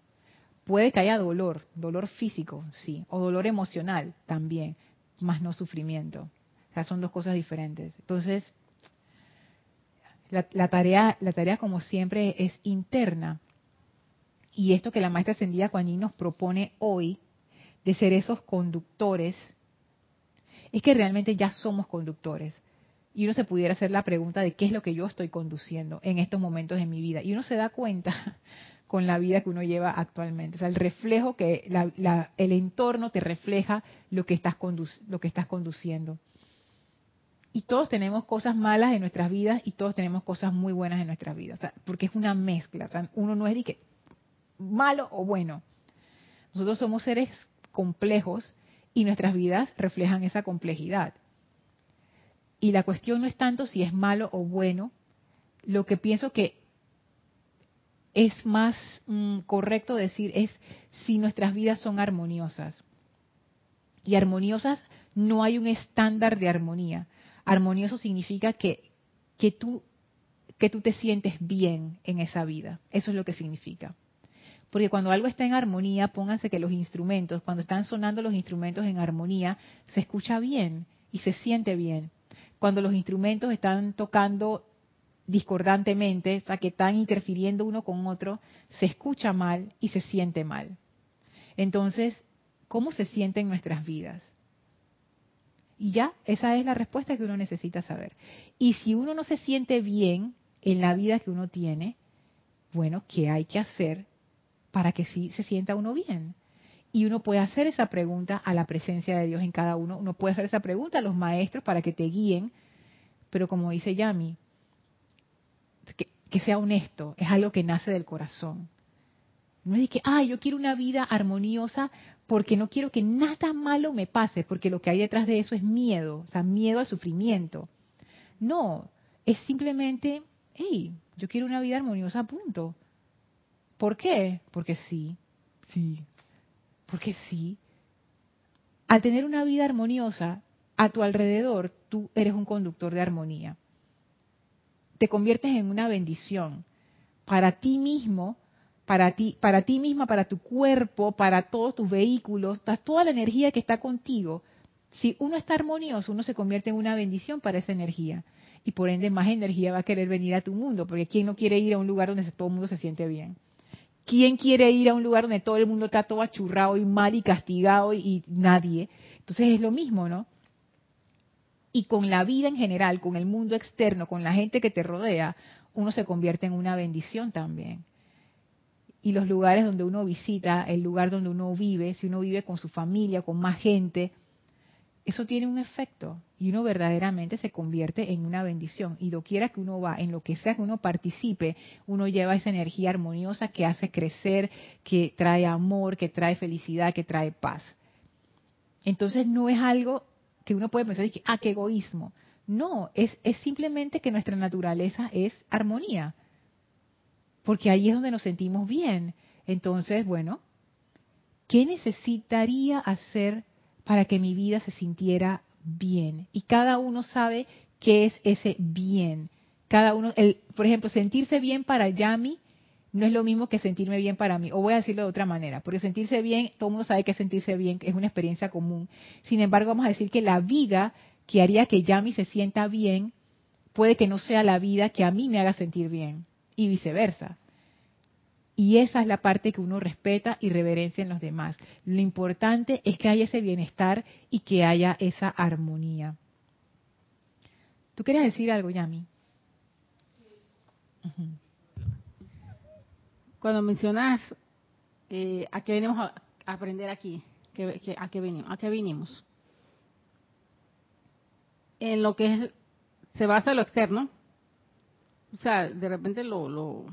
Puede que haya dolor, dolor físico, sí, o dolor emocional también, más no sufrimiento. O sea, son dos cosas diferentes. Entonces, la, tarea, la tarea como siempre es interna y esto que la maestra ascendida Kuan nos propone hoy, de ser esos conductores, es que realmente ya somos conductores. Y uno se pudiera hacer la pregunta de qué es lo que yo estoy conduciendo en estos momentos de mi vida. Y uno se da cuenta [LAUGHS] con la vida que uno lleva actualmente. O sea, el reflejo que el entorno te refleja lo que estás, lo que estás conduciendo. Y todos tenemos cosas malas en nuestras vidas y todos tenemos cosas muy buenas en nuestras vidas. O sea, porque es una mezcla. O sea, uno no es de que malo o bueno. Nosotros somos seres complejos y nuestras vidas reflejan esa complejidad. Y la cuestión no es tanto si es malo o bueno, lo que pienso que es más mm, correcto decir es si nuestras vidas son armoniosas. Y armoniosas no hay un estándar de armonía. Armonioso significa que, que, tú, que tú te sientes bien en esa vida. Eso es lo que significa Porque cuando algo está en armonía, pónganse que los instrumentos, cuando están sonando los instrumentos en armonía, se escucha bien y se siente bien. Cuando los instrumentos están tocando discordantemente, o sea, que están interfiriendo uno con otro, se escucha mal y se siente mal. Entonces, ¿cómo se sienten nuestras vidas? Y ya, esa es la respuesta que uno necesita saber. Y si uno no se siente bien en la vida que uno tiene, bueno, ¿qué hay que hacer para que sí se sienta uno bien? Y uno puede hacer esa pregunta a la presencia de Dios en cada uno, uno puede hacer esa pregunta a los maestros para que te guíen, pero como dice Yami, que, que sea honesto, es algo que nace del corazón. No es de que, ay, yo quiero una vida armoniosa porque no quiero que nada malo me pase, porque lo que hay detrás de eso es miedo, o sea, miedo al sufrimiento. No, es simplemente, hey, yo quiero una vida armoniosa, punto. ¿Por qué? Porque sí, sí, porque sí. Al tener una vida armoniosa, a tu alrededor, tú eres un conductor de armonía. Te conviertes en una bendición para ti mismo para ti, para ti misma, para tu cuerpo, para todos tus vehículos, toda la energía que está contigo. Si uno está armonioso, uno se convierte en una bendición para esa energía. Y por ende más energía va a querer venir a tu mundo, porque ¿quién no quiere ir a un lugar donde todo el mundo se siente bien? ¿Quién quiere ir a un lugar donde todo el mundo está todo achurrado y mal y castigado y, y nadie? Entonces es lo mismo, ¿no? Y con la vida en general, con el mundo externo, con la gente que te rodea, uno se convierte en una bendición también y los lugares donde uno visita, el lugar donde uno vive, si uno vive con su familia, con más gente, eso tiene un efecto y uno verdaderamente se convierte en una bendición. Y doquiera que uno va, en lo que sea que uno participe, uno lleva esa energía armoniosa que hace crecer, que trae amor, que trae felicidad, que trae paz. Entonces no es algo que uno puede pensar, ah, qué egoísmo. No, es, es simplemente que nuestra naturaleza es armonía porque ahí es donde nos sentimos bien. Entonces, bueno, ¿qué necesitaría hacer para que mi vida se sintiera bien? Y cada uno sabe qué es ese bien. Cada uno, el, por ejemplo, sentirse bien para Yami no es lo mismo que sentirme bien para mí. O voy a decirlo de otra manera, porque sentirse bien, todo el mundo sabe que sentirse bien es una experiencia común. Sin embargo, vamos a decir que la vida que haría que Yami se sienta bien puede que no sea la vida que a mí me haga sentir bien y viceversa. Y esa es la parte que uno respeta y reverencia en los demás. Lo importante es que haya ese bienestar y que haya esa armonía. ¿Tú quieres decir algo, Yami? Cuando mencionas eh, a qué venimos a aprender aquí, a, qué venimos, a qué vinimos. En lo que es, se basa lo externo, o sea, de repente lo, lo,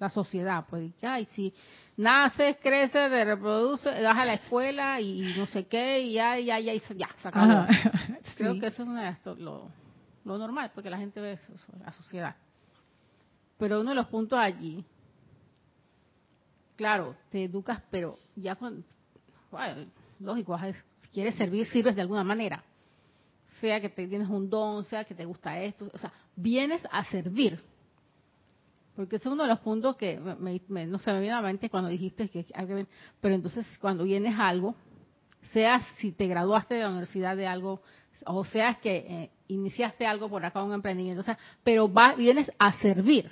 la sociedad, pues, ay, si naces, creces, te reproduces, vas a la escuela y no sé qué, y ya, ya, ya, ya, se acabó. [LAUGHS] Creo que eso es lo, lo normal, porque la gente ve eso, la sociedad. Pero uno de los puntos allí, claro, te educas, pero ya cuando, bueno, lógico, si quieres servir, sirves de alguna manera. Sea que te tienes un don, sea que te gusta esto, o sea, vienes a servir porque ese es uno de los puntos que no se me viene a la mente cuando dijiste que hay pero entonces cuando vienes algo, sea si te graduaste de la universidad de algo, o sea que eh, iniciaste algo por acá, un emprendimiento, o sea, pero vienes a servir,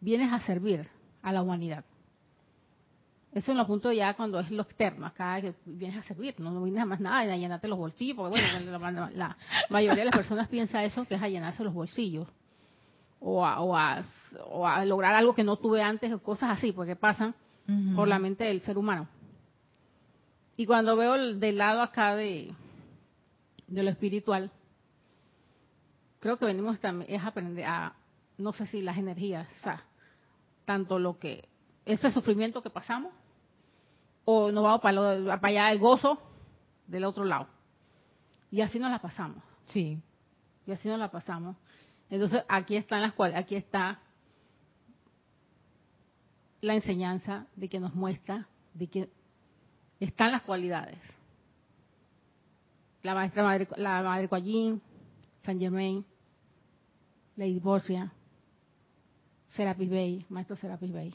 vienes a servir a la humanidad. Eso es los puntos ya cuando es lo externo, acá vienes a servir, no, vienes a más nada, a llenarte los bolsillos, porque bueno, la, la mayoría de las personas piensa eso, que es a llenarse los bolsillos o a, o a, lograr algo que no tuve antes o cosas así, porque pasan por la mente del ser humano. Y cuando veo del lado acá de, de lo espiritual, creo que venimos también es aprender a, no sé si las energías, o sea, tanto lo que, ese sufrimiento que pasamos, o nos vamos para, para allá el gozo del otro lado. Y así nos la pasamos. Sí. Y así nos la pasamos. Entonces, aquí están las cuales, aquí está la enseñanza de que nos muestra de que están las cualidades. La maestra madre, la madre Coallín, San Germain, Lady Borsia, Serapis Bey, maestro Serapis Bey.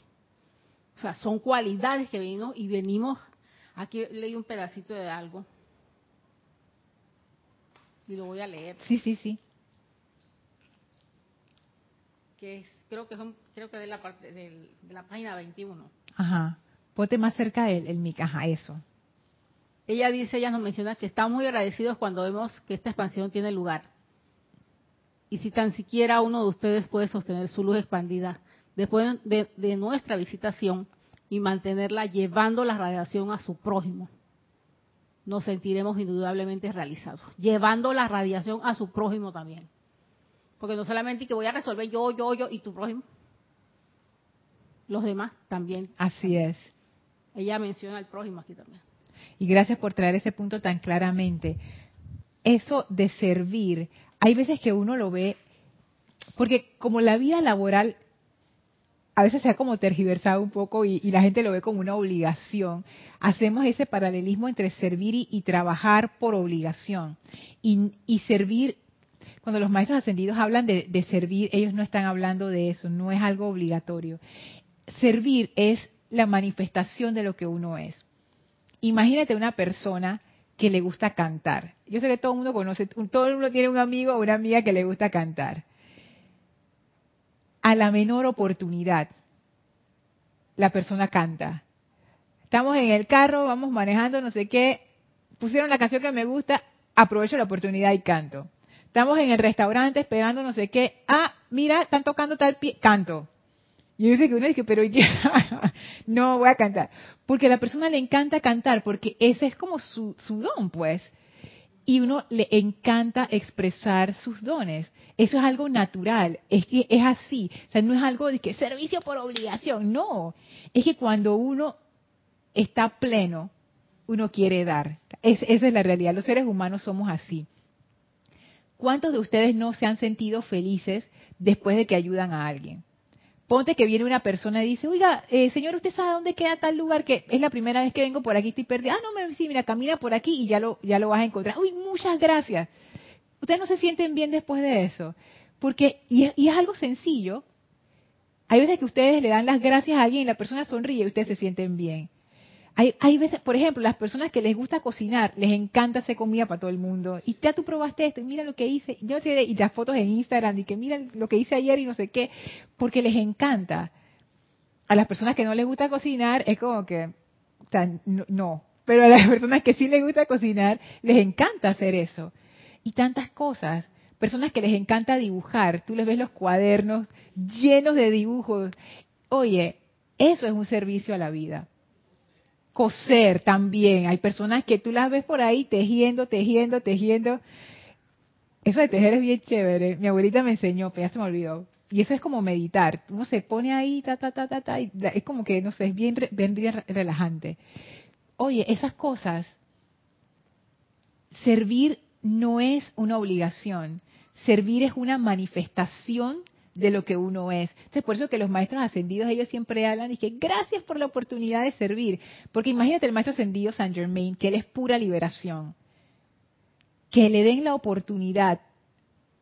O sea, son cualidades que venimos y venimos. Aquí leí un pedacito de algo. Y lo voy a leer. Sí, sí, sí. Que creo que son, creo que de la parte de, la página 21. Ajá. Ponte más cerca el, el mic, ajá, eso. Ella dice, ella nos menciona que estamos muy agradecidos cuando vemos que esta expansión tiene lugar. Y si tan siquiera uno de ustedes puede sostener su luz expandida después de, nuestra visitación y mantenerla llevando la radiación a su prójimo, nos sentiremos indudablemente realizados. Llevando la radiación a su prójimo también. Porque no solamente que voy a resolver yo, yo, yo y tu prójimo. Los demás también. Así es. Ella menciona al prójimo aquí también. Y gracias por traer ese punto tan claramente. Eso de servir, hay veces que uno lo ve, porque como la vida laboral a veces se ha como tergiversado un poco y, la gente lo ve como una obligación. Hacemos ese paralelismo entre servir y, trabajar por obligación. Y, servir, cuando los maestros ascendidos hablan de, de servir, ellos no están hablando de eso, no es algo obligatorio. Servir es la manifestación de lo que uno es. Imagínate una persona que le gusta cantar. Yo sé que todo el mundo conoce, todo el mundo tiene un amigo o una amiga que le gusta cantar a la menor oportunidad, la persona canta. Estamos en el carro, vamos manejando, no sé qué, pusieron la canción que me gusta, aprovecho la oportunidad y canto. Estamos en el restaurante esperando no sé qué, ah, mira, están tocando tal pie, canto. Y dice que uno dice, pero ya, [LAUGHS] no voy a cantar. Porque a la persona le encanta cantar, porque ese es como su, su don, pues y uno le encanta expresar sus dones. Eso es algo natural, es que es así, o sea, no es algo de que servicio por obligación, no, es que cuando uno está pleno, uno quiere dar. esa es la realidad, los seres humanos somos así. ¿Cuántos de ustedes no se han sentido felices después de que ayudan a alguien? Ponte que viene una persona y dice, oiga, eh, señor, ¿usted sabe dónde queda tal lugar que es la primera vez que vengo por aquí, estoy perdida? Ah, no, me, sí, mira, camina por aquí y ya lo, ya lo vas a encontrar. Uy, muchas gracias. Ustedes no se sienten bien después de eso. Porque, y y es algo sencillo. Hay veces que ustedes le dan las gracias a alguien y la persona sonríe y ustedes se sienten bien. Hay, veces, por ejemplo, las personas que les gusta cocinar, les encanta hacer comida para todo el mundo. Y ya tú probaste esto, y mira lo que hice. Yo sé, y las fotos en Instagram, y que mira lo que hice ayer y no sé qué, porque les encanta. A las personas que no les gusta cocinar, es como que, no. Pero a las [LAUGHS] personas que sí les gusta cocinar, les encanta hacer eso. Y tantas cosas. Personas que les encanta dibujar, tú les ves los cuadernos llenos de dibujos. Oye, eso es un servicio a la vida coser también. Hay personas que tú las ves por ahí tejiendo, tejiendo, tejiendo. Eso de tejer es bien chévere. Mi abuelita me enseñó, pero ya se me olvidó. Y eso es como meditar. Uno se pone ahí, ta, ta, ta, ta, ta, y es como que, no sé, es bien, bien relajante. Oye, esas cosas, servir no es una obligación. Servir es una manifestación de lo que uno es. Entonces, por eso que los maestros ascendidos, ellos siempre hablan y que gracias por la oportunidad de servir. Porque imagínate el maestro ascendido Saint Germain, que él es pura liberación. Que le den la oportunidad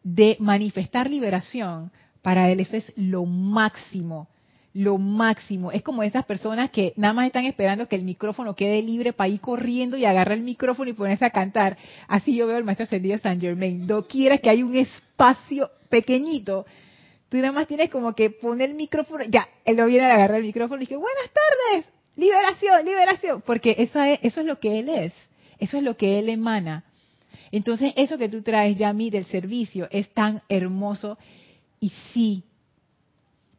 de manifestar liberación, para él eso es lo máximo. Lo máximo. Es como esas personas que nada más están esperando que el micrófono quede libre para ir corriendo y agarrar el micrófono y ponerse a cantar. Así yo veo al maestro ascendido Saint Germain. quiera que hay un espacio pequeñito, Tú nada más tienes como que poner el micrófono, ya, él lo viene a agarrar el micrófono y dice, buenas tardes, liberación, liberación, porque eso es, eso es lo que él es, eso es lo que él emana. Entonces, eso que tú traes, ya mí del servicio, es tan hermoso y sí.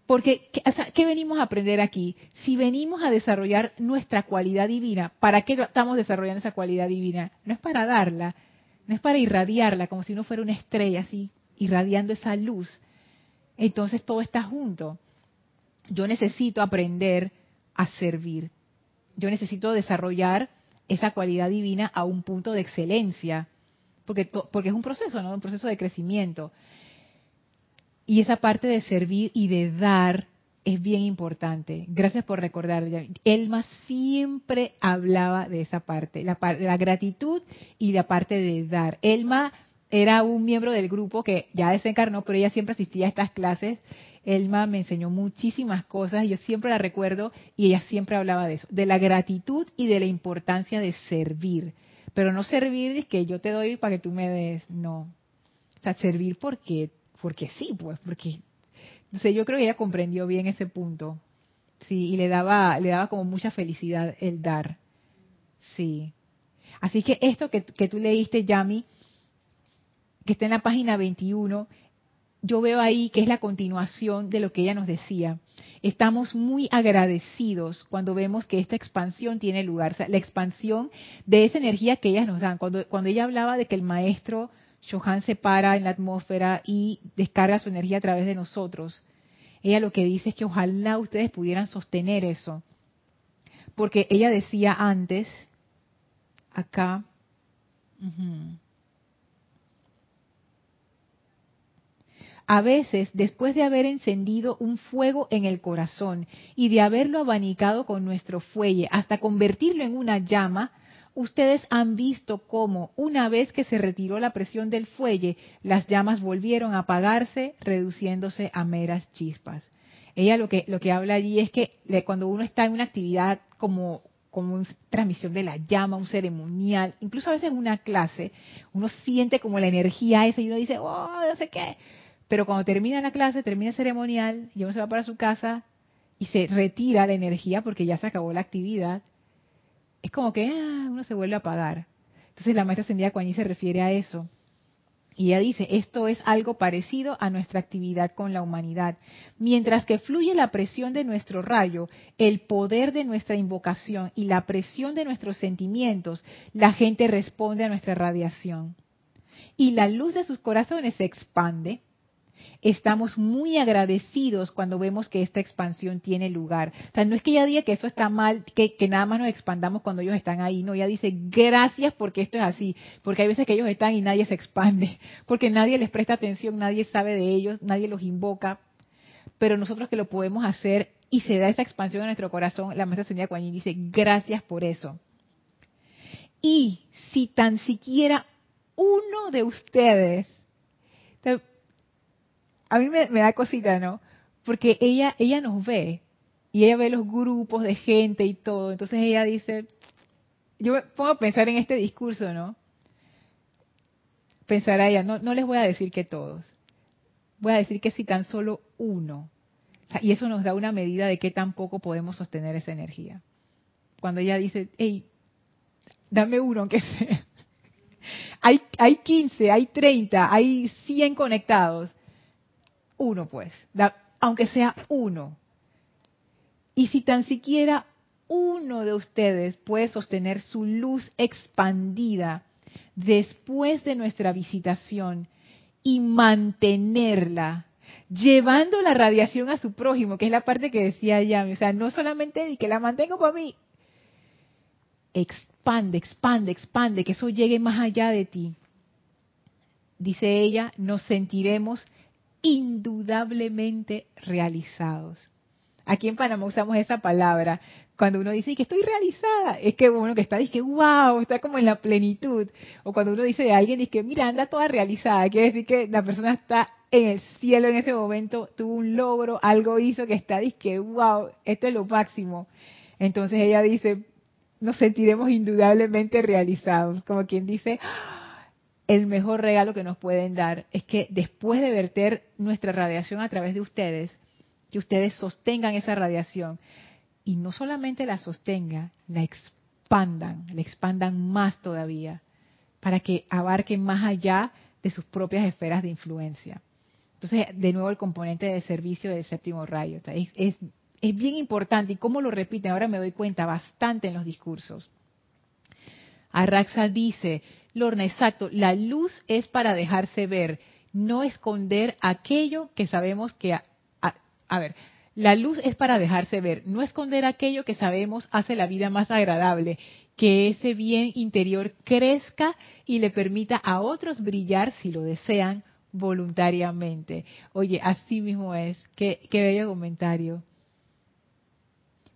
Porque, ¿qué venimos a aprender aquí? Si venimos a desarrollar nuestra cualidad divina, ¿para qué estamos desarrollando esa cualidad divina? No es para darla, no es para irradiarla como si uno fuera una estrella así, irradiando esa luz, entonces todo está junto. Yo necesito aprender a servir. Yo necesito desarrollar esa cualidad divina a un punto de excelencia, porque, porque es un proceso, ¿no? Un proceso de crecimiento. Y esa parte de servir y de dar es bien importante. Gracias por recordar. Elma siempre hablaba de esa parte, la, la gratitud y la parte de dar. Elma era un miembro del grupo que ya desencarnó, pero ella siempre asistía a estas clases Elma me enseñó muchísimas cosas yo siempre la recuerdo y ella siempre hablaba de eso, de la gratitud y de la importancia de servir. Pero no servir es que yo te doy para que tú me des, no. O sea, servir porque, porque sí, pues, porque... Entonces yo creo que ella comprendió bien ese punto. Sí, y le daba, le daba como mucha felicidad el dar. Sí. Así que esto que, que tú leíste, Yami, que está en la página 21, yo veo ahí que es la continuación de lo que ella nos decía. Estamos muy agradecidos cuando vemos que esta expansión tiene lugar, la expansión de esa energía que ellas nos dan. Cuando, cuando ella hablaba de que el maestro Johan se para en la atmósfera y descarga su energía a través de nosotros, ella lo que dice es que ojalá ustedes pudieran sostener eso. Porque ella decía antes, acá, a veces, después de haber encendido un fuego en el corazón y de haberlo abanicado con nuestro fuelle hasta convertirlo en una llama, ustedes han visto cómo, una vez que se retiró la presión del fuelle, las llamas volvieron a apagarse, reduciéndose a meras chispas. Ella lo que, lo que habla allí es que cuando uno está en una actividad como, como una transmisión de la llama, un ceremonial, incluso a veces en una clase, uno siente como la energía esa y uno dice, oh, no sé qué, pero cuando termina la clase, termina el ceremonial y uno se va para su casa y se retira la energía porque ya se acabó la actividad, es como que ah, uno se vuelve a apagar. Entonces la maestra Ascendida Kuan se refiere a eso. Y ella dice, esto es algo parecido a nuestra actividad con la humanidad. Mientras que fluye la presión de nuestro rayo, el poder de nuestra invocación y la presión de nuestros sentimientos, la gente responde a nuestra radiación. Y la luz de sus corazones se expande, estamos muy agradecidos cuando vemos que esta expansión tiene lugar. O sea, no es que ella diga que eso está mal, que, nada más nos expandamos cuando ellos están ahí, no, ella dice gracias porque esto es así, porque hay veces que ellos están y nadie se expande, [LAUGHS] porque nadie les presta atención, nadie sabe de ellos, nadie los invoca, pero nosotros que lo podemos hacer y se da esa expansión en nuestro corazón, la maestra Señora Kuan dice gracias por eso. Y si tan siquiera uno de ustedes a mí me, da cosita, ¿no? Porque ella, ella nos ve y ella ve los grupos de gente y todo. Entonces ella dice, yo me pongo a pensar en este discurso, ¿no? Pensar a ella, no, no les voy a decir que todos, voy a decir que si tan solo uno. Y eso nos da una medida de qué tan poco podemos sostener esa energía. Cuando ella dice, hey, dame uno aunque sea. [LAUGHS] Hay, hay 15, hay 30, hay 100 conectados uno pues, aunque sea uno. Y si tan siquiera uno de ustedes puede sostener su luz expandida después de nuestra visitación y mantenerla, llevando la radiación a su prójimo, que es la parte que decía Yami, o sea, no solamente que la mantengo para mí, expande, expande, expande, que eso llegue más allá de ti. Dice ella, nos sentiremos indudablemente realizados. Aquí en Panamá usamos esa palabra. Cuando uno dice que estoy realizada, es que uno que está dice, wow, está como en la plenitud. O cuando uno dice de alguien, dice, mira, anda toda realizada. Quiere decir que la persona está en el cielo en ese momento, tuvo un logro, algo hizo que está, dice, wow, esto es lo máximo. Entonces ella dice, nos sentiremos indudablemente realizados. Como quien dice, el mejor regalo que nos pueden dar es que después de verter nuestra radiación a través de ustedes, que ustedes sostengan esa radiación y no solamente la sostengan, la expandan, la expandan más todavía, para que abarquen más allá de sus propias esferas de influencia. Entonces, de nuevo el componente de servicio del séptimo rayo. Es, bien importante y cómo lo repiten, ahora me doy cuenta bastante en los discursos. Arraxa dice, Lorna, exacto, la luz es para dejarse ver, no esconder aquello que sabemos que... A, ver, la luz es para dejarse ver, no esconder aquello que sabemos hace la vida más agradable, que ese bien interior crezca y le permita a otros brillar si lo desean voluntariamente. Oye, así mismo es. Qué, qué bello comentario.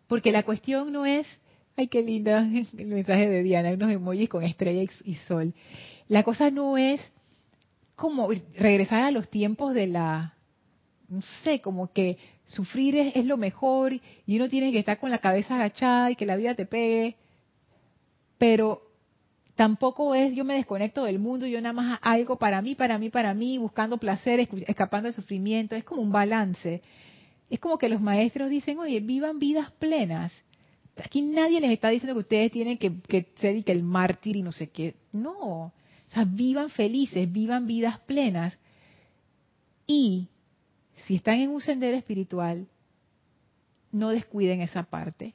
Porque la cuestión no es Ay, qué linda [LAUGHS] el mensaje de Diana, unos emojis con estrella y sol. La cosa no es como regresar a los tiempos de la no sé, como que sufrir es, lo mejor y uno tiene que estar con la cabeza agachada y que la vida te pegue, pero tampoco es yo me desconecto del mundo, yo nada más algo para mí, para mí, para mí, buscando placer, escapando del sufrimiento, es como un balance. Es como que los maestros dicen, oye, vivan vidas plenas. Aquí nadie les está diciendo que ustedes tienen que, que ser que el mártir y no sé qué. No. O sea, vivan felices, vivan vidas plenas. Y si están en un sendero espiritual, no descuiden esa parte.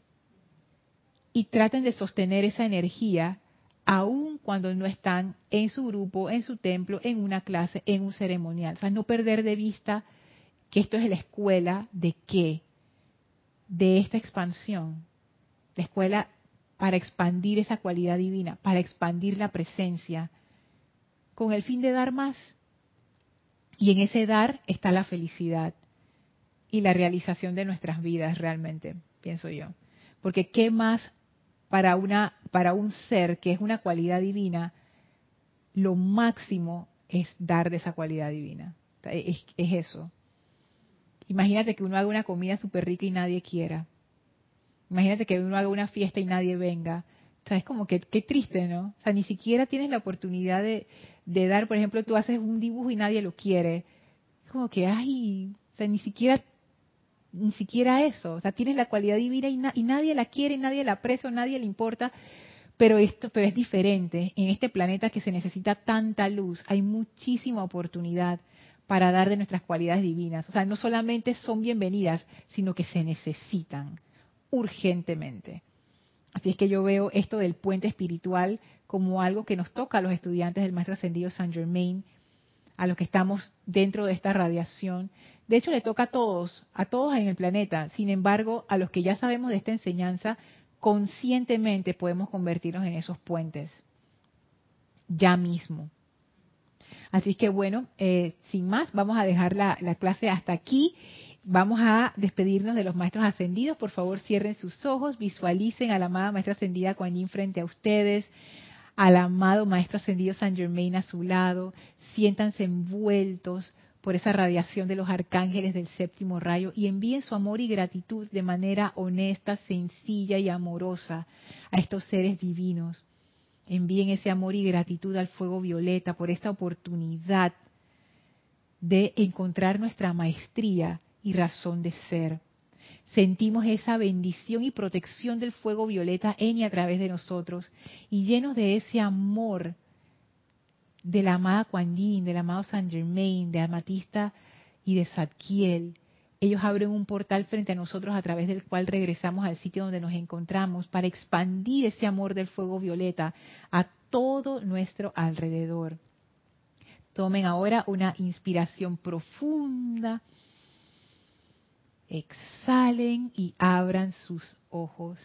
Y traten de sostener esa energía aun cuando no están en su grupo, en su templo, en una clase, en un ceremonial. O sea, no perder de vista que esto es la escuela de qué? De esta expansión. La escuela para expandir esa cualidad divina, para expandir la presencia, con el fin de dar más. Y en ese dar está la felicidad y la realización de nuestras vidas realmente, pienso yo. Porque qué más para una para un ser que es una cualidad divina, lo máximo es dar de esa cualidad divina. Es, es eso. Imagínate que uno haga una comida súper rica y nadie quiera. Imagínate que uno haga una fiesta y nadie venga. O sea, es como que qué triste, ¿no? O sea, ni siquiera tienes la oportunidad de, dar, por ejemplo, tú haces un dibujo y nadie lo quiere. Es como que, ay, o sea, ni siquiera ni siquiera eso. O sea, tienes la cualidad divina y, y nadie la quiere, nadie la aprecia, nadie le importa. Pero esto, pero es diferente. En este planeta que se necesita tanta luz, hay muchísima oportunidad para dar de nuestras cualidades divinas. O sea, no solamente son bienvenidas, sino que se necesitan urgentemente. Así es que yo veo esto del puente espiritual como algo que nos toca a los estudiantes del Maestro Ascendido Saint Germain, a los que estamos dentro de esta radiación. De hecho, le toca a todos, a todos en el planeta. Sin embargo, a los que ya sabemos de esta enseñanza, conscientemente podemos convertirnos en esos puentes. Ya mismo. Así que bueno, eh, sin más, vamos a dejar la, clase hasta aquí. Vamos a despedirnos de los maestros ascendidos. Por favor, cierren sus ojos, visualicen a la amada maestra ascendida Kuan Yin frente a ustedes, al amado maestro ascendido San Germain a su lado. Siéntanse envueltos por esa radiación de los arcángeles del séptimo rayo y envíen su amor y gratitud de manera honesta, sencilla y amorosa a estos seres divinos envíen ese amor y gratitud al fuego violeta por esta oportunidad de encontrar nuestra maestría y razón de ser. Sentimos esa bendición y protección del fuego violeta en y a través de nosotros y llenos de ese amor de la amada Kuan Yin, del amado Saint Germain, de Amatista y de Zadkiel, ellos abren un portal frente a nosotros a través del cual regresamos al sitio donde nos encontramos para expandir ese amor del fuego violeta a todo nuestro alrededor. Tomen ahora una inspiración profunda. Exhalen y abran sus ojos.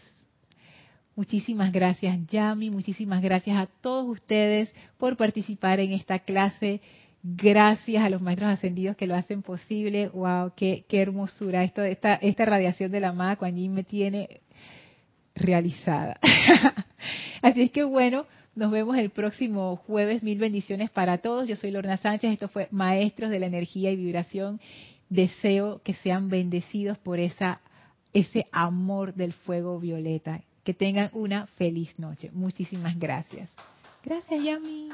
Muchísimas gracias Yami, muchísimas gracias a todos ustedes por participar en esta clase Gracias a los maestros ascendidos que lo hacen posible. Wow, qué, qué hermosura. Esto, esta, esta radiación de la amada Kuan Yin me tiene realizada. [LAUGHS] Así es que bueno, nos vemos el próximo jueves. Mil bendiciones para todos. Yo soy Lorna Sánchez. Esto fue Maestros de la Energía y Vibración. Deseo que sean bendecidos por esa, ese amor del fuego violeta. Que tengan una feliz noche. Muchísimas gracias. Gracias, Yami.